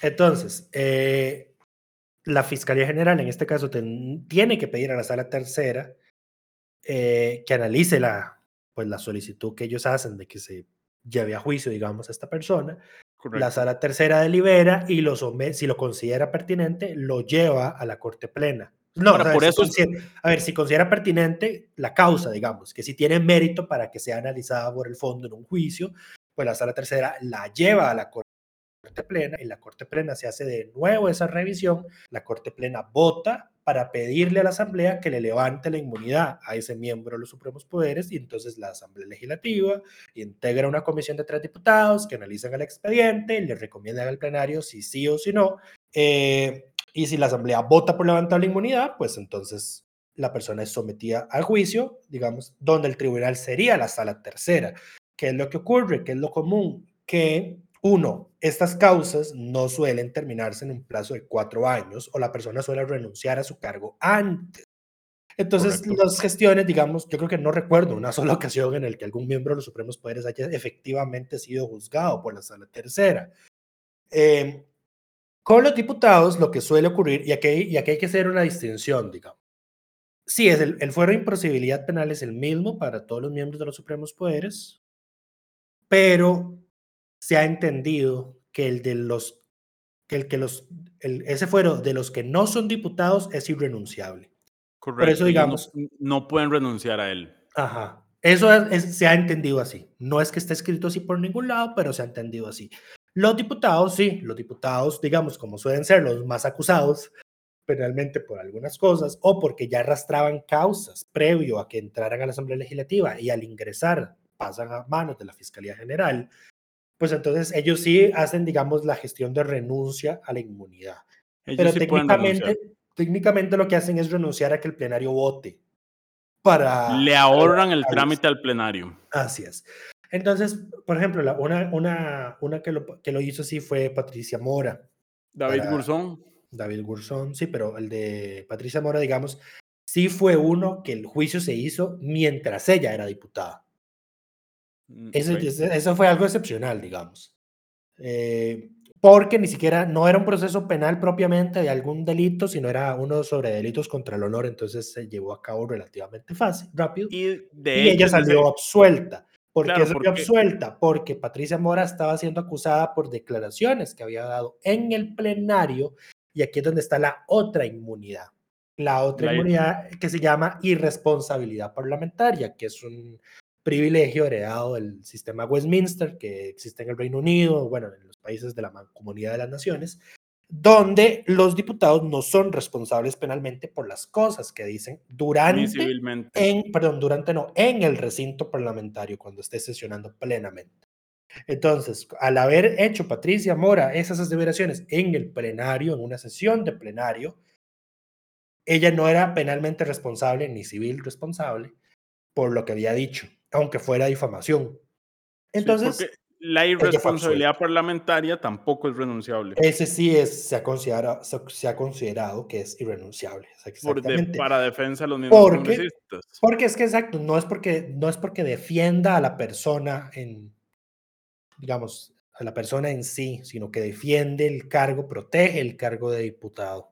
Entonces, eh, la Fiscalía General en este caso ten- tiene que pedir a la sala tercera eh, que analice la, pues, la solicitud que ellos hacen de que se lleve a juicio, digamos, a esta persona. La sala tercera delibera y lo somete, si lo considera pertinente, lo lleva a la Corte Plena. No, Ahora, o sea, por eso a ver, si considera pertinente la causa, digamos, que si tiene mérito para que sea analizada por el fondo en un juicio, pues la sala tercera la lleva a la Plena y la Corte Plena se hace de nuevo esa revisión, la Corte Plena vota para pedirle a la Asamblea que le levante la inmunidad a ese miembro de los supremos poderes y entonces la Asamblea Legislativa integra una comisión de tres diputados que analizan el expediente y le recomiendan al plenario si sí o si no. eh, y si la Asamblea vota por levantar la inmunidad, pues entonces la persona es sometida al juicio, digamos, donde el tribunal sería la sala tercera. ¿Qué es lo que ocurre? ¿Qué es lo común? Que uno, estas causas no suelen terminarse en un plazo de cuatro años o la persona suele renunciar a su cargo antes. Entonces, Correcto. las gestiones, digamos, yo creo que no recuerdo una sola ocasión en la que algún miembro de los Supremos Poderes haya efectivamente sido juzgado por la sala tercera. Eh, con los diputados, lo que suele ocurrir, y aquí, y aquí hay que hacer una distinción, digamos. Sí, es el, el fuero de imposibilidad penal es el mismo para todos los miembros de los Supremos Poderes, pero se ha entendido que el de los, que el que los, el- ese fuero de los que no son diputados es irrenunciable. Correcto. eso, ellos digamos- No, no pueden renunciar a él. Ajá. Eso es- es- se ha entendido así. No es que esté escrito así por ningún lado, pero se ha entendido así. Los diputados, sí, los diputados, digamos, como suelen ser los más acusados penalmente por algunas cosas o porque ya arrastraban causas previo a que entraran a la Asamblea Legislativa y al ingresar pasan a manos de la Fiscalía General, pues entonces ellos sí hacen, digamos, la gestión de renuncia a la inmunidad. Ellos Pero sí técnicamente, técnicamente lo que hacen es renunciar a que el plenario vote para... Le ahorran el trámite al plenario. Así es. Entonces, por ejemplo, la, una, una, una que, lo, que lo hizo así fue Patricia Mora. David Gurzón. David Gurzón, sí, pero el de Patricia Mora, digamos, sí fue uno que el juicio se hizo mientras ella era diputada. Mm, Eso, fue algo excepcional, digamos. Eh, porque ni siquiera, no era un proceso penal propiamente de algún delito, sino era uno sobre delitos contra el honor, entonces se llevó a cabo relativamente fácil, rápido, y, ella salió absuelta. ¿Por Claro, qué salió porque- absuelta? Porque Patricia Mora estaba siendo acusada por declaraciones que había dado en el plenario, y aquí es donde está la otra inmunidad. La otra La- inmunidad que se llama irresponsabilidad parlamentaria, que es un privilegio heredado del sistema Westminster que existe en el Reino Unido, bueno, en los países de la Comunidad de las Naciones, donde los diputados no son responsables penalmente por las cosas que dicen durante en, perdón, durante no, en el recinto parlamentario cuando esté sesionando plenamente. Entonces, al haber hecho Patricia Mora esas aseveraciones en el plenario, en una sesión de plenario, ella no era penalmente responsable ni civil responsable por lo que había dicho, aunque fuera difamación. Sí, Entonces, porque la irresponsabilidad parlamentaria tampoco es renunciable. ese sí es, se ha considerado, se, se ha considerado que es irrenunciable. por de- Exactamente. para defensa de los mismos Porque-. Porque es que exacto, no es porque, no es porque defienda a la persona en, digamos, a la persona en sí, sino que defiende el cargo, protege el cargo de diputado.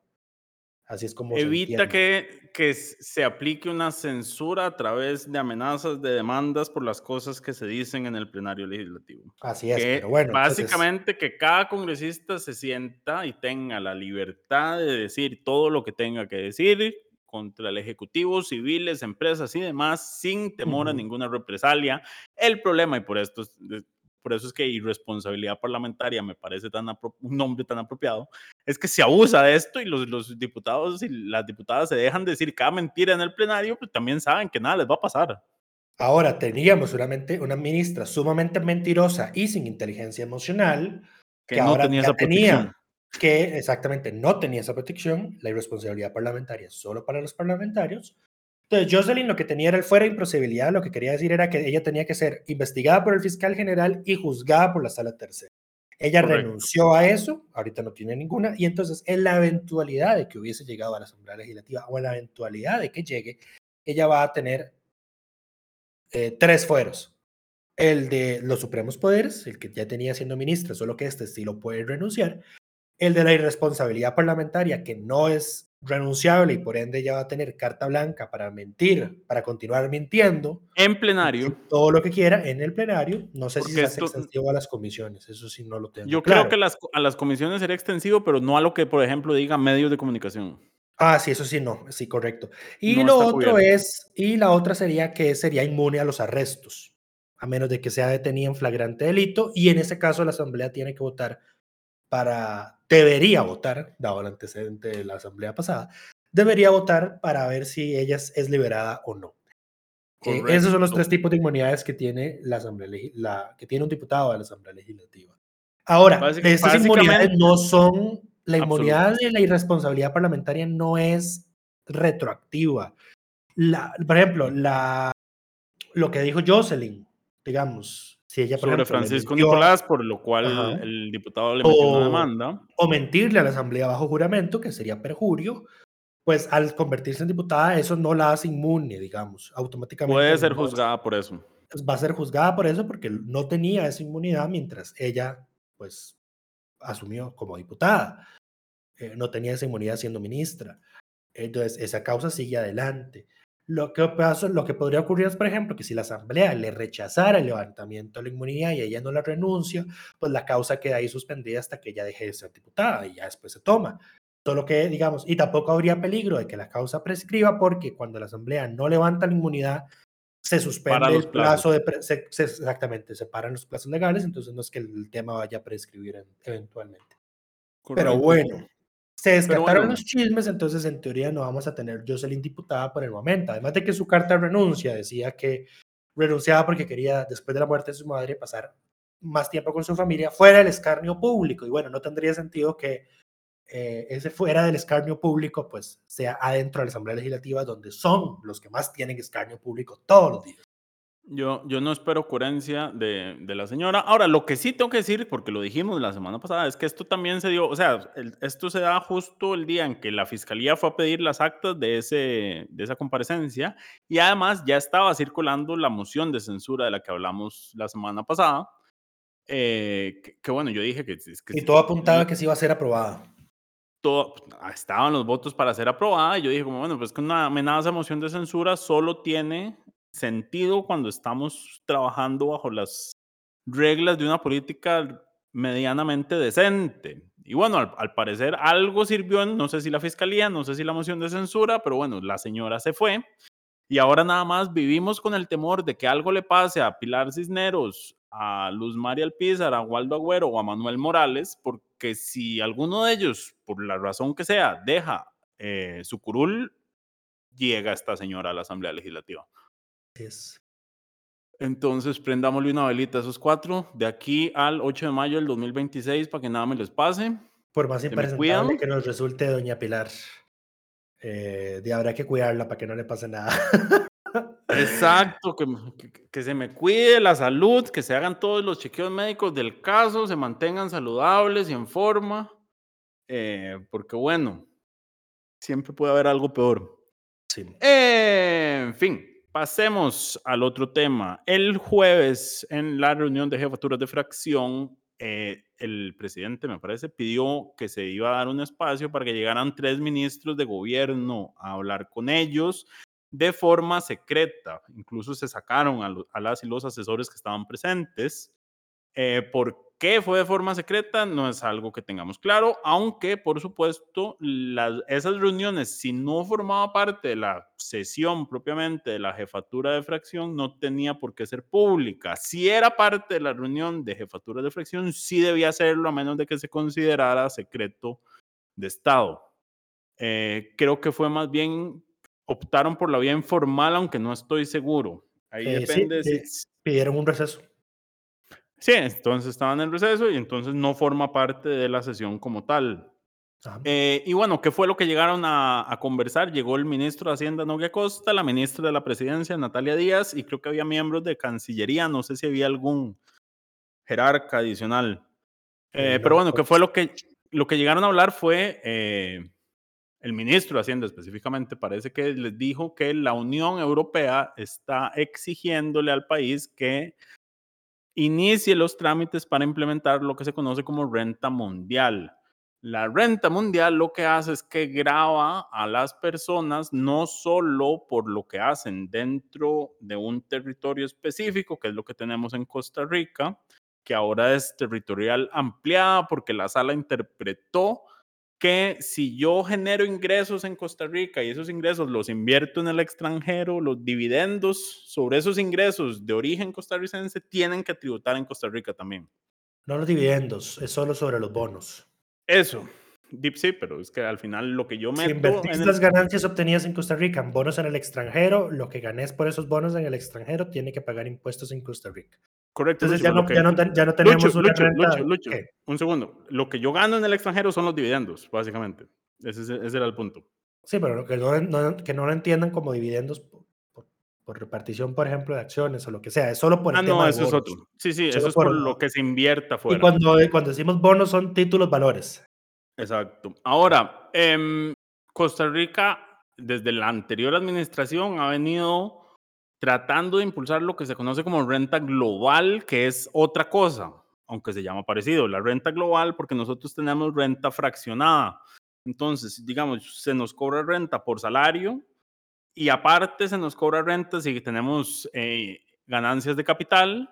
Así es como se Evita entiende. que, que se aplique una censura a través de amenazas, de demandas por las cosas que se dicen en el plenario legislativo. Así es, que pero bueno. entonces, básicamente que cada congresista se sienta y tenga la libertad de decir todo lo que tenga que decir contra el ejecutivo, civiles, empresas y demás, sin temor a Ujú. ninguna represalia. El problema, y por esto por eso es que irresponsabilidad parlamentaria me parece tan un nombre tan apropiado, es que se abusa de esto y los, los diputados y las diputadas se dejan decir cada mentira en el plenario, pues también saben que nada les va a pasar. Ahora teníamos una, una ministra sumamente mentirosa y sin inteligencia emocional, Que, que no ahora tenía esa protección. tenía que exactamente no tenía esa protección, la irresponsabilidad parlamentaria solo para los parlamentarios. Entonces, Jocelyn lo que tenía era el fuera de imposibilidad, lo que quería decir era que ella tenía que ser investigada por el fiscal general y juzgada por la sala tercera. Ella Correcto. renunció a eso, ahorita no tiene ninguna, y entonces en la eventualidad de que hubiese llegado a la Asamblea Legislativa o en la eventualidad de que llegue, ella va a tener eh, tres fueros. El de los supremos poderes, el que ya tenía siendo ministra, solo que este sí lo puede renunciar. El de la irresponsabilidad parlamentaria, que no es renunciable y por ende ella va a tener carta blanca para mentir, para continuar mintiendo, En plenario, todo lo que quiera en el plenario. No sé si Porque se hace extensivo a las comisiones, eso sí no lo tengo. yo claro. creo que las, a las comisiones sería extensivo, pero no a lo que, por ejemplo, diga medios de comunicación. Ah, sí, eso sí, no, sí, correcto. Y No lo otro cubierto. es, y la otra sería que sería inmune a los arrestos, a menos de que sea detenida en flagrante delito, y en ese caso la Asamblea tiene que votar para, debería votar, dado el antecedente de la Asamblea pasada, debería votar para ver si ella es, liberada o no. Eh, esos son los tres tipos de inmunidades que tiene la Asamblea, la, que tiene un diputado de la Asamblea Legislativa. Ahora, estas inmunidades no son, la inmunidad de la irresponsabilidad parlamentaria no es retroactiva. La, por ejemplo, la, lo que dijo Jocelyn, digamos, si ella Sobre ejemplo, Francisco mintió Nicolás, por lo cual Ajá. el diputado le metió O- una demanda. o mentirle a la Asamblea bajo juramento, que sería perjurio, pues al convertirse en diputada eso no la hace inmune, digamos, automáticamente. Puede ser no juzgada por eso. va a ser juzgada por eso porque no tenía esa inmunidad mientras ella pues asumió como diputada. Eh, no tenía esa inmunidad siendo ministra. Entonces, esa causa sigue adelante. Lo que, pasa, lo que podría ocurrir es, por ejemplo, que si la Asamblea le rechazara el levantamiento de la inmunidad y ella no la renuncia, pues la causa queda ahí suspendida hasta que ella deje de ser diputada y ya después se toma. Solo que, digamos, y tampoco habría peligro de que la causa prescriba porque cuando la Asamblea no levanta la inmunidad, se suspende el plazo de... se- se- exactamente, se paran los plazos legales, entonces no es que el tema vaya a prescribir en- eventualmente. Pero Correcto. bueno, se descartaron bueno. los chismes, entonces en teoría no vamos a tener Jocelyn diputada por el momento. Además de que su carta de renuncia decía que renunciaba porque quería, después de la muerte de su madre, pasar más tiempo con su familia fuera del escarnio público. Y bueno, no tendría sentido que eh, ese fuera del escarnio público, pues sea adentro de la Asamblea Legislativa, donde son los que más tienen escarnio público todos los días. Yo, yo no espero coherencia de, de, la señora. Ahora, lo que sí tengo que decir, porque lo dijimos la semana pasada, es que esto también se dio, o sea, el, esto se da justo el día en que la fiscalía fue a pedir las actas de, ese, de esa comparecencia y además ya estaba circulando la moción de censura de la que hablamos la semana pasada. Eh, que, que, bueno, yo dije que... que y todo apuntaba que sí iba a ser aprobada todo, estaban los votos para ser aprobada y yo dije como, bueno, pues que una amenaza de moción de censura solo tiene sentido cuando estamos trabajando bajo las reglas de una política medianamente decente. Y bueno, al, al, parecer algo sirvió, no sé si la fiscalía, no sé si la moción de censura, pero bueno, la señora se fue y ahora nada más vivimos con el temor de que algo le pase a Pilar Cisneros, a Luz María Alpizar, a Waldo Agüero o a Manuel Morales, porque si alguno de ellos, por la razón que sea, deja eh, su curul, llega esta señora a la Asamblea Legislativa. Es. Entonces, prendámosle una velita a esos cuatro de aquí al 8 de mayo del 2026 para que nada me les pase. Por más impresentable que nos resulte doña Pilar, eh, de habrá que cuidarla para que no le pase nada. Exacto, que, que, que, se me cuide la salud, que se hagan todos los chequeos médicos del caso, se mantengan saludables y en forma, eh, porque bueno, siempre puede haber algo peor. Sí. Eh, en fin, pasemos al otro tema. El jueves, en la reunión de jefaturas de fracción, eh, el presidente, me parece, pidió que se iba a dar un espacio para que llegaran tres ministros de gobierno a hablar con ellos de forma secreta. Incluso se sacaron a, las y los asesores que estaban presentes. Eh, ¿Por qué fue de forma secreta? No es algo que tengamos claro, aunque por supuesto las, esas reuniones, si no formaba parte de la sesión propiamente de la jefatura de fracción, no tenía por qué ser pública. Si era parte de la reunión de jefatura de fracción, sí debía serlo, a menos de que se considerara secreto de Estado. Eh, creo que fue más bien optaron por la vía informal, aunque no estoy seguro. Ahí Eh, depende. sí, si- eh, pidieron un receso. Sí, entonces estaban en el receso y entonces no forma parte de la sesión como tal. Ajá. Eh, y bueno, ¿qué fue lo que llegaron a, a conversar? Llegó el ministro de Hacienda, Novia Costa, la ministra de la Presidencia, Natalia Díaz, y creo que había miembros de Cancillería, no sé si había algún jerarca adicional. Eh, Eh, pero no bueno, ¿qué fue lo que, lo que llegaron a hablar? Fue eh, el ministro de Hacienda específicamente, parece que les dijo que la Unión Europea está exigiéndole al país que inicie los trámites para implementar lo que se conoce como renta mundial. La renta mundial lo que hace es que graba a las personas no solo por lo que hacen dentro de un territorio específico, que es lo que tenemos en Costa Rica, que ahora es territorial ampliada porque la sala interpretó que si yo genero ingresos en Costa Rica y esos ingresos los invierto en el extranjero, los dividendos sobre esos ingresos de origen costarricense tienen que tributar en Costa Rica también. No los dividendos, es solo sobre los bonos. Eso, Deep sí, pero es que al final lo que yo Si meto invertís el- las ganancias obtenidas en Costa Rica en bonos en el extranjero, lo que ganes por esos bonos en el extranjero tiene que pagar impuestos en Costa Rica. Correcto. Entonces Lucho, ya no, lo ya, no, que- ten- ya no tenemos Lucho, una Lucho, renta. Lucho, un segundo. Lo que yo gano en el extranjero son los dividendos, básicamente. Ese, es- ese era el punto. Sí, pero que no, no- que no lo entiendan como dividendos por, por- por repartición, por ejemplo, de acciones o lo que sea. Es solo por el Ah, tema no, de eso es bonos. otro. Sí, sí, Solo eso es por por lo que se invierta Y fuera. cuando, cuando decimos bonos son títulos valores. Exacto. Ahora, em, Costa Rica, desde la anterior administración, ha venido tratando de impulsar lo que se conoce como renta global, que es otra cosa, aunque se llama parecido. La renta global, porque nosotros tenemos renta fraccionada. Entonces, digamos, se nos cobra renta por salario y aparte se nos cobra renta si tenemos eh, ganancias de capital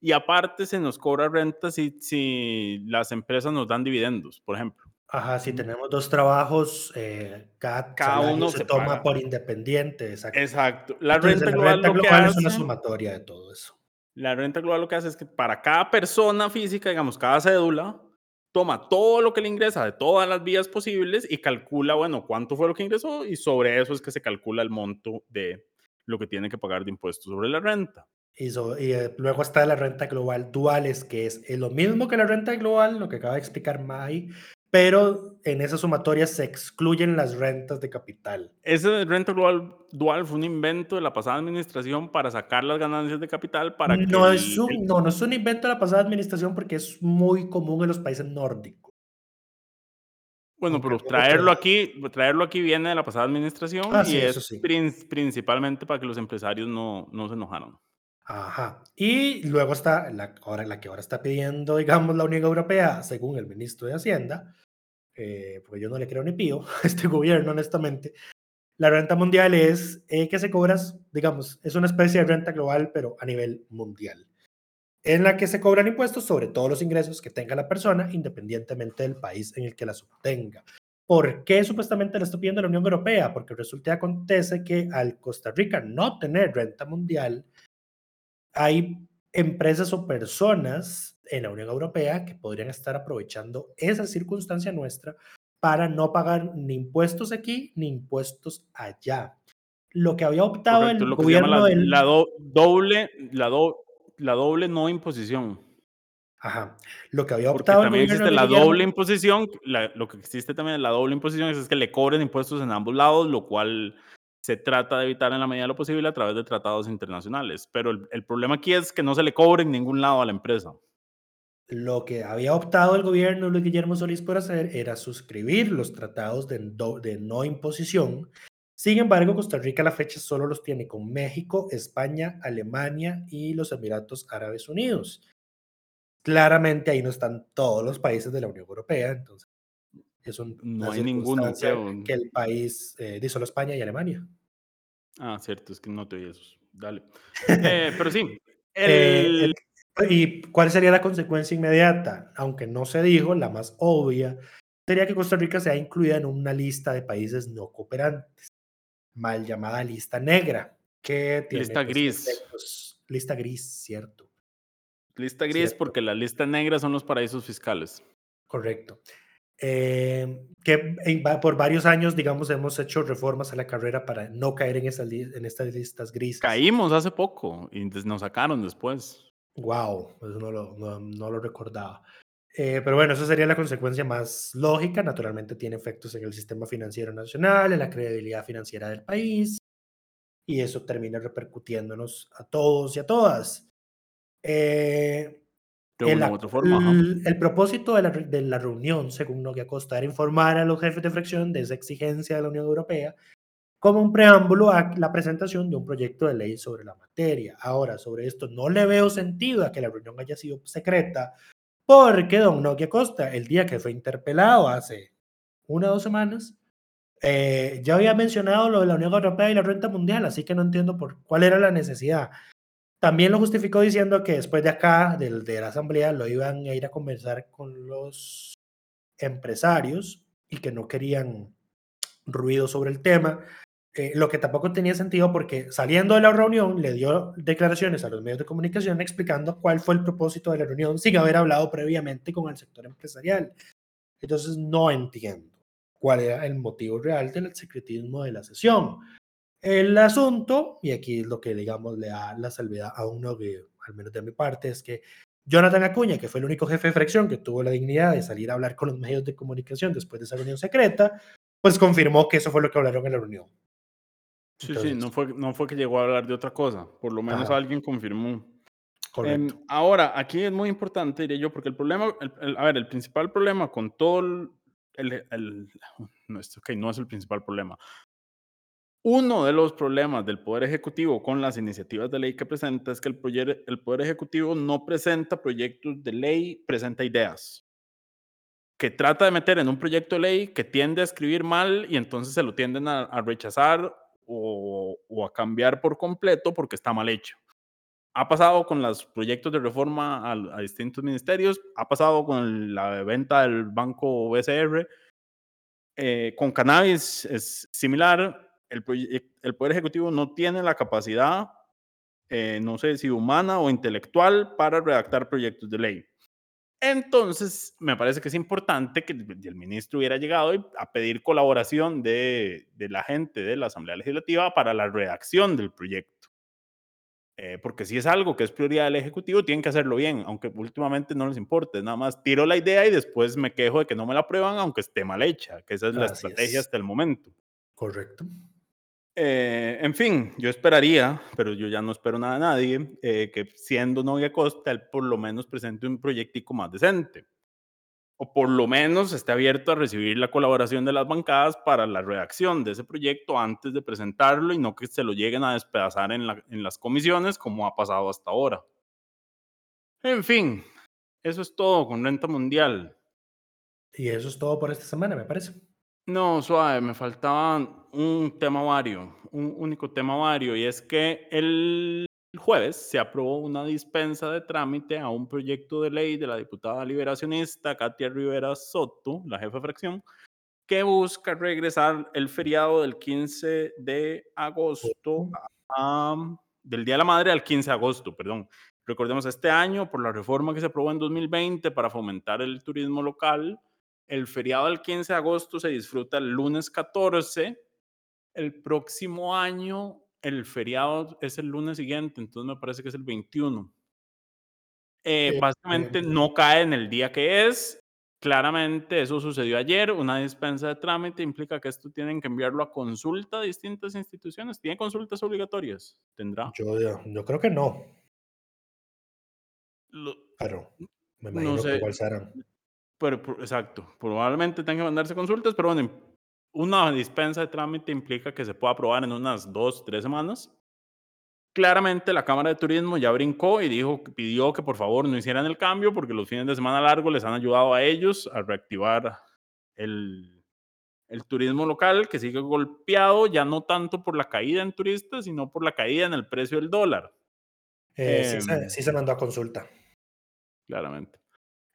y aparte se nos cobra renta si, si las empresas nos dan dividendos, por ejemplo. Ajá, si tenemos dos trabajos, eh, cada, Cada uno se, se toma paga. por independiente. Exacto. Exacto. La Entonces, renta la global, renta lo que global es una hace- sumatoria de todo eso. La renta global lo que hace es que para cada persona física, digamos, cada cédula, toma todo lo que le ingresa de todas las vías posibles y calcula, bueno, cuánto fue lo que ingresó y sobre eso es que se calcula el monto de lo que tiene que pagar de impuestos sobre la renta. Y, so- y, eh, luego está la renta global duales, que es, eh, lo mismo que la renta global, lo que acaba de explicar Mai, pero en esa sumatoria se excluyen las rentas de capital. Ese renta dual, dual fue un invento de la pasada administración para sacar las ganancias de capital para. No es, un, el- no, no es un invento de la pasada administración porque es muy común en los países nórdicos. bueno, aunque pero traerlo aquí, traerlo aquí viene de la pasada administración Ah, y sí, es eso sí. prin- principalmente para que los empresarios no, no se enojaran. Ajá. Y luego está la, ahora, la que ahora está pidiendo, digamos, la Unión Europea, según el ministro de Hacienda, eh, porque yo no le creo ni pío a este gobierno, honestamente. La renta mundial es eh, que se cobras, digamos, es una especie de renta global, pero a nivel mundial, en la que se cobran impuestos sobre todos los ingresos que tenga la persona, independientemente del país en el que las obtenga. ¿Por qué supuestamente la está pidiendo la Unión Europea? Porque resulta y acontece que al Costa Rica no tener renta mundial, hay empresas o personas en la Unión Europea que podrían estar aprovechando esa circunstancia nuestra para no pagar ni impuestos aquí ni impuestos allá. Lo que había optado Correcto, el lo que gobierno la, del... la do- doble, la, do- la doble no imposición. Ajá. Lo que había Porque optado el también gobierno existe la Guillermo- doble imposición. la- lo que existe también es la doble imposición es que le cobren impuestos en ambos lados, lo cual se trata de evitar en la medida de lo posible a través de tratados internacionales. Pero el, problema aquí es que no se le cobre en ningún lado a la empresa. Lo que había optado el gobierno Luis Guillermo Solís por hacer era suscribir los tratados de, de no imposición. Sin embargo, Costa Rica a la fecha solo los tiene con México, España, Alemania y los Emiratos Árabes Unidos. Claramente ahí no están todos los países de la Unión Europea, entonces es un, No hay creo. que el país, eh, de solo España y Alemania. Ah, cierto, es que no te oí eso. Dale. Eh, pero sí, Eh, el, ¿Y cuál sería la consecuencia inmediata? Aunque no se dijo, la más obvia sería que Costa Rica sea incluida en una lista de países no cooperantes, mal llamada lista negra, que tiene Lista pues, gris. efectos- lista gris, cierto, lista gris cierto. porque las listas negras son los paraísos fiscales. correcto. Eh, que por varios años, digamos, hemos hecho reformas a la carrera para no caer en, esas li- en estas listas grises. Caímos hace poco y nos sacaron después. Wow, eso no lo, no, no lo recordaba. Eh, pero bueno, esa sería la consecuencia más lógica. Naturalmente tiene efectos en el sistema financiero nacional, en la credibilidad financiera del país, y eso termina repercutiéndonos a todos y a todas. Eh, De el, una u ac- otra forma. ajá. el- el propósito de la, de la reunión, según Noguia Costa, era informar a los jefes de fracción de esa exigencia de la Unión Europea como un preámbulo a la presentación de un proyecto de ley sobre la materia. Ahora, sobre esto no le veo sentido a que la reunión haya sido secreta, porque don Noguia Costa, el día que fue interpelado hace una o dos semanas, eh, ya había mencionado lo de la Unión Europea y la renta mundial, así que no entiendo por cuál era la necesidad. También lo justificó diciendo que después de acá, del, de la asamblea, lo iban a ir a conversar con los empresarios y que no querían ruido sobre el tema, eh, lo que tampoco tenía sentido porque saliendo de la reunión le dio declaraciones a los medios de comunicación explicando cuál fue el propósito de la reunión sin haber hablado previamente con el sector empresarial. Entonces no entiendo cuál era el motivo real del secretismo de la sesión. El asunto, y aquí es lo que digamos le da la salvedad a uno que, al menos de mi parte, es que Jonathan Acuña, que fue el único jefe de fracción que tuvo la dignidad de salir a hablar con los medios de comunicación después de esa reunión secreta, pues confirmó que eso fue lo que hablaron en la reunión. Sí, sí, no fue, no fue que llegó a hablar de otra cosa. Por lo menos Ajá. alguien confirmó. Correcto. Em, ahora, aquí es muy importante, diría yo, porque el problema, el- el- a ver, el principal problema con todo el, el- el- no, es, ok, no es el principal problema. Uno de los problemas del Poder Ejecutivo con las iniciativas de ley que presenta es que el, proye- el Poder Ejecutivo no presenta proyectos de ley, presenta ideas que trata de meter en un proyecto de ley que tiende a escribir mal y entonces se lo tienden a, a rechazar o, o a cambiar por completo porque está mal hecho. Ha pasado con los proyectos de reforma al- a, distintos ministerios, ha pasado con la venta del banco BCR, eh, con cannabis es similar. El, proye- el Poder Ejecutivo no tiene la capacidad, eh, no sé si humana o intelectual, para redactar proyectos de ley. Entonces, me parece que es importante que el ministro hubiera llegado a pedir colaboración de, de la gente de la Asamblea Legislativa para la redacción del proyecto. eh, porque si es algo que es prioridad del Ejecutivo, tienen que hacerlo bien, aunque últimamente no les importe. Nada más tiro la idea y después me quejo de que no me la aprueban, aunque esté mal hecha, que esa es la Así estrategia es. hasta el momento. Correcto. Eh, en fin, yo esperaría, pero yo ya no espero nada de nadie, eh, que siendo Novia Costa, él por lo menos presente un proyectico más decente. O por lo menos esté abierto a recibir la colaboración de las bancadas para la redacción de ese proyecto antes de presentarlo y no que se lo lleguen a despedazar en, la- en las comisiones como ha pasado hasta ahora. En fin, eso es todo con renta mundial. Y eso es todo por esta semana, me parece. No, suave, me faltaba un tema vario, un único tema vario, y es que el jueves se aprobó una dispensa de trámite a un proyecto de ley de la diputada liberacionista Katia Rivera Soto, la jefa de fracción, que busca regresar el feriado del 15 de agosto, a- del Día de la Madre al 15 de agosto, perdón. Recordemos, este año, por la reforma que se aprobó en 2020 para fomentar el turismo local, el feriado del 15 de agosto se disfruta el lunes 14. El próximo año, el feriado es el lunes siguiente, entonces me parece que es el 21. Eh, básicamente no cae en el día que es. Claramente eso sucedió ayer. Una dispensa de trámite implica que esto tienen que enviarlo a consulta a distintas instituciones. ¿Tiene consultas obligatorias? ¿Tendrá? Yo, yo creo que no, Lo- pero me No imagino sé. que igual se harán. Pero, exacto, probablemente tengan que mandarse consultas, pero bueno, una dispensa de trámite implica que se pueda aprobar en unas dos, tres semanas. Claramente la Cámara de Turismo ya brincó y dijo, pidió que por favor no hicieran el cambio porque los fines de semana largos les han ayudado a ellos a reactivar el, el turismo local que sigue golpeado ya no tanto por la caída en turistas, sino por la caída en el precio del dólar, Eh, sí, se, Em, sí se mandó a consulta. claramente.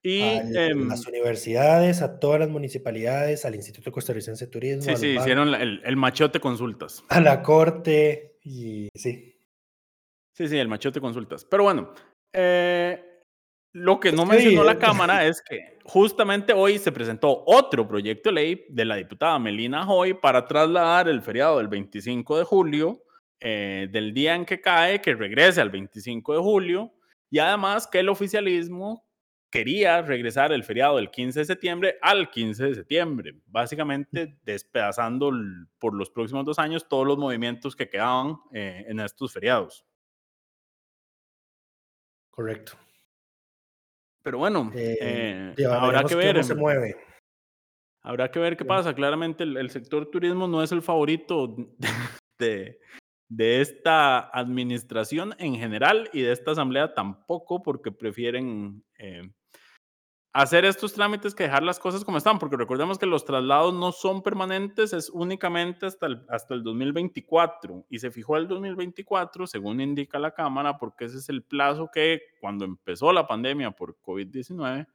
Y A em, las universidades, a todas las municipalidades, al Instituto Costarricense de Turismo, sí, sí, hicieron la- el, el machote consultas. a la corte y sí. Sí, sí, el machote consultas. Pero bueno, eh, lo que no mencionó la eh. Cámara es que justamente hoy se presentó otro proyecto de ley de la diputada Melina Hoy para trasladar el feriado del 25 de julio, eh, del día en que cae, que regrese al 25 de julio, y además que el oficialismo quería regresar el feriado del 15 de septiembre al 15 de septiembre, básicamente despedazando por los próximos dos años todos los movimientos que quedaban eh, en estos feriados. Correcto. Pero bueno, Eh, eh, habrá que cómo ver. se mueve. Habrá que ver qué pasa. Claramente el, el sector turismo no es el favorito de, de esta administración en general y de esta asamblea tampoco, porque prefieren eh, hacer estos trámites que dejar las cosas como están, porque recordemos que los traslados no son permanentes, es únicamente hasta el, hasta el 2024 y se fijó el 2024, según indica la Cámara, porque ese es el plazo que cuando empezó la pandemia por COVID-19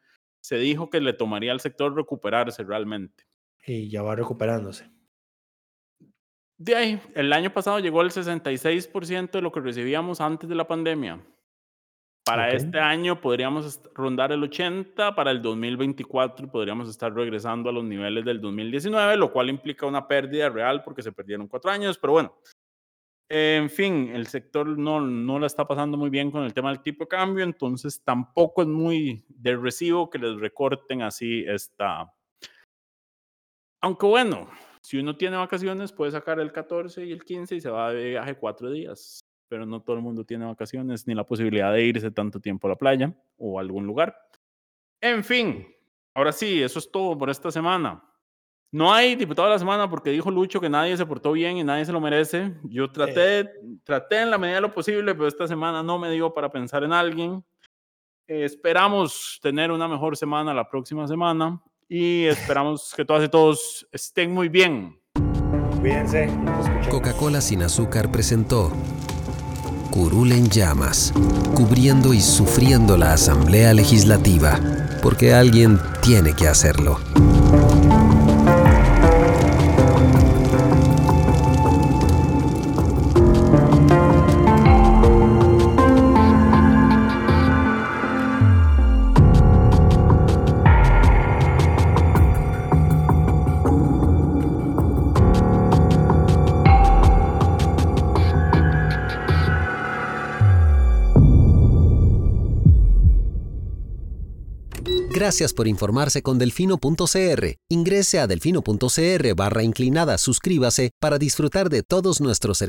se dijo que le tomaría al sector recuperarse realmente. Y ya va recuperándose. De ahí, el año pasado llegó el 66% de lo que recibíamos antes de la pandemia. Para Ok. este año podríamos rondar el 80, para el 2024 podríamos estar regresando a los niveles del 2019, lo cual implica una pérdida real porque se perdieron cuatro años, pero bueno. En fin, el sector no, no la está pasando muy bien con el tema del tipo de cambio, entonces tampoco es muy de recibo que les recorten así esta... Aunque bueno, si uno tiene vacaciones puede sacar el 14 y el 15 y se va de viaje cuatro días, pero no todo el mundo tiene vacaciones ni la posibilidad de irse tanto tiempo a la playa o a algún lugar. En fin, ahora sí, eso es todo por esta semana. No hay diputado de la semana porque dijo Lucho que nadie se portó bien y nadie se lo merece. Yo traté, traté en la medida de lo posible, pero esta semana no me dio para pensar en alguien. Eh, esperamos tener una mejor semana la próxima semana y esperamos que todas y todos estén muy bien. Cuídense. Coca-Cola sin azúcar presentó Curul en llamas, cubriendo y sufriendo la Asamblea Legislativa, porque alguien tiene que hacerlo. Gracias por informarse con delfino.cr. Ingrese a delfino.cr barra inclinada, suscríbase para disfrutar de todos nuestros servicios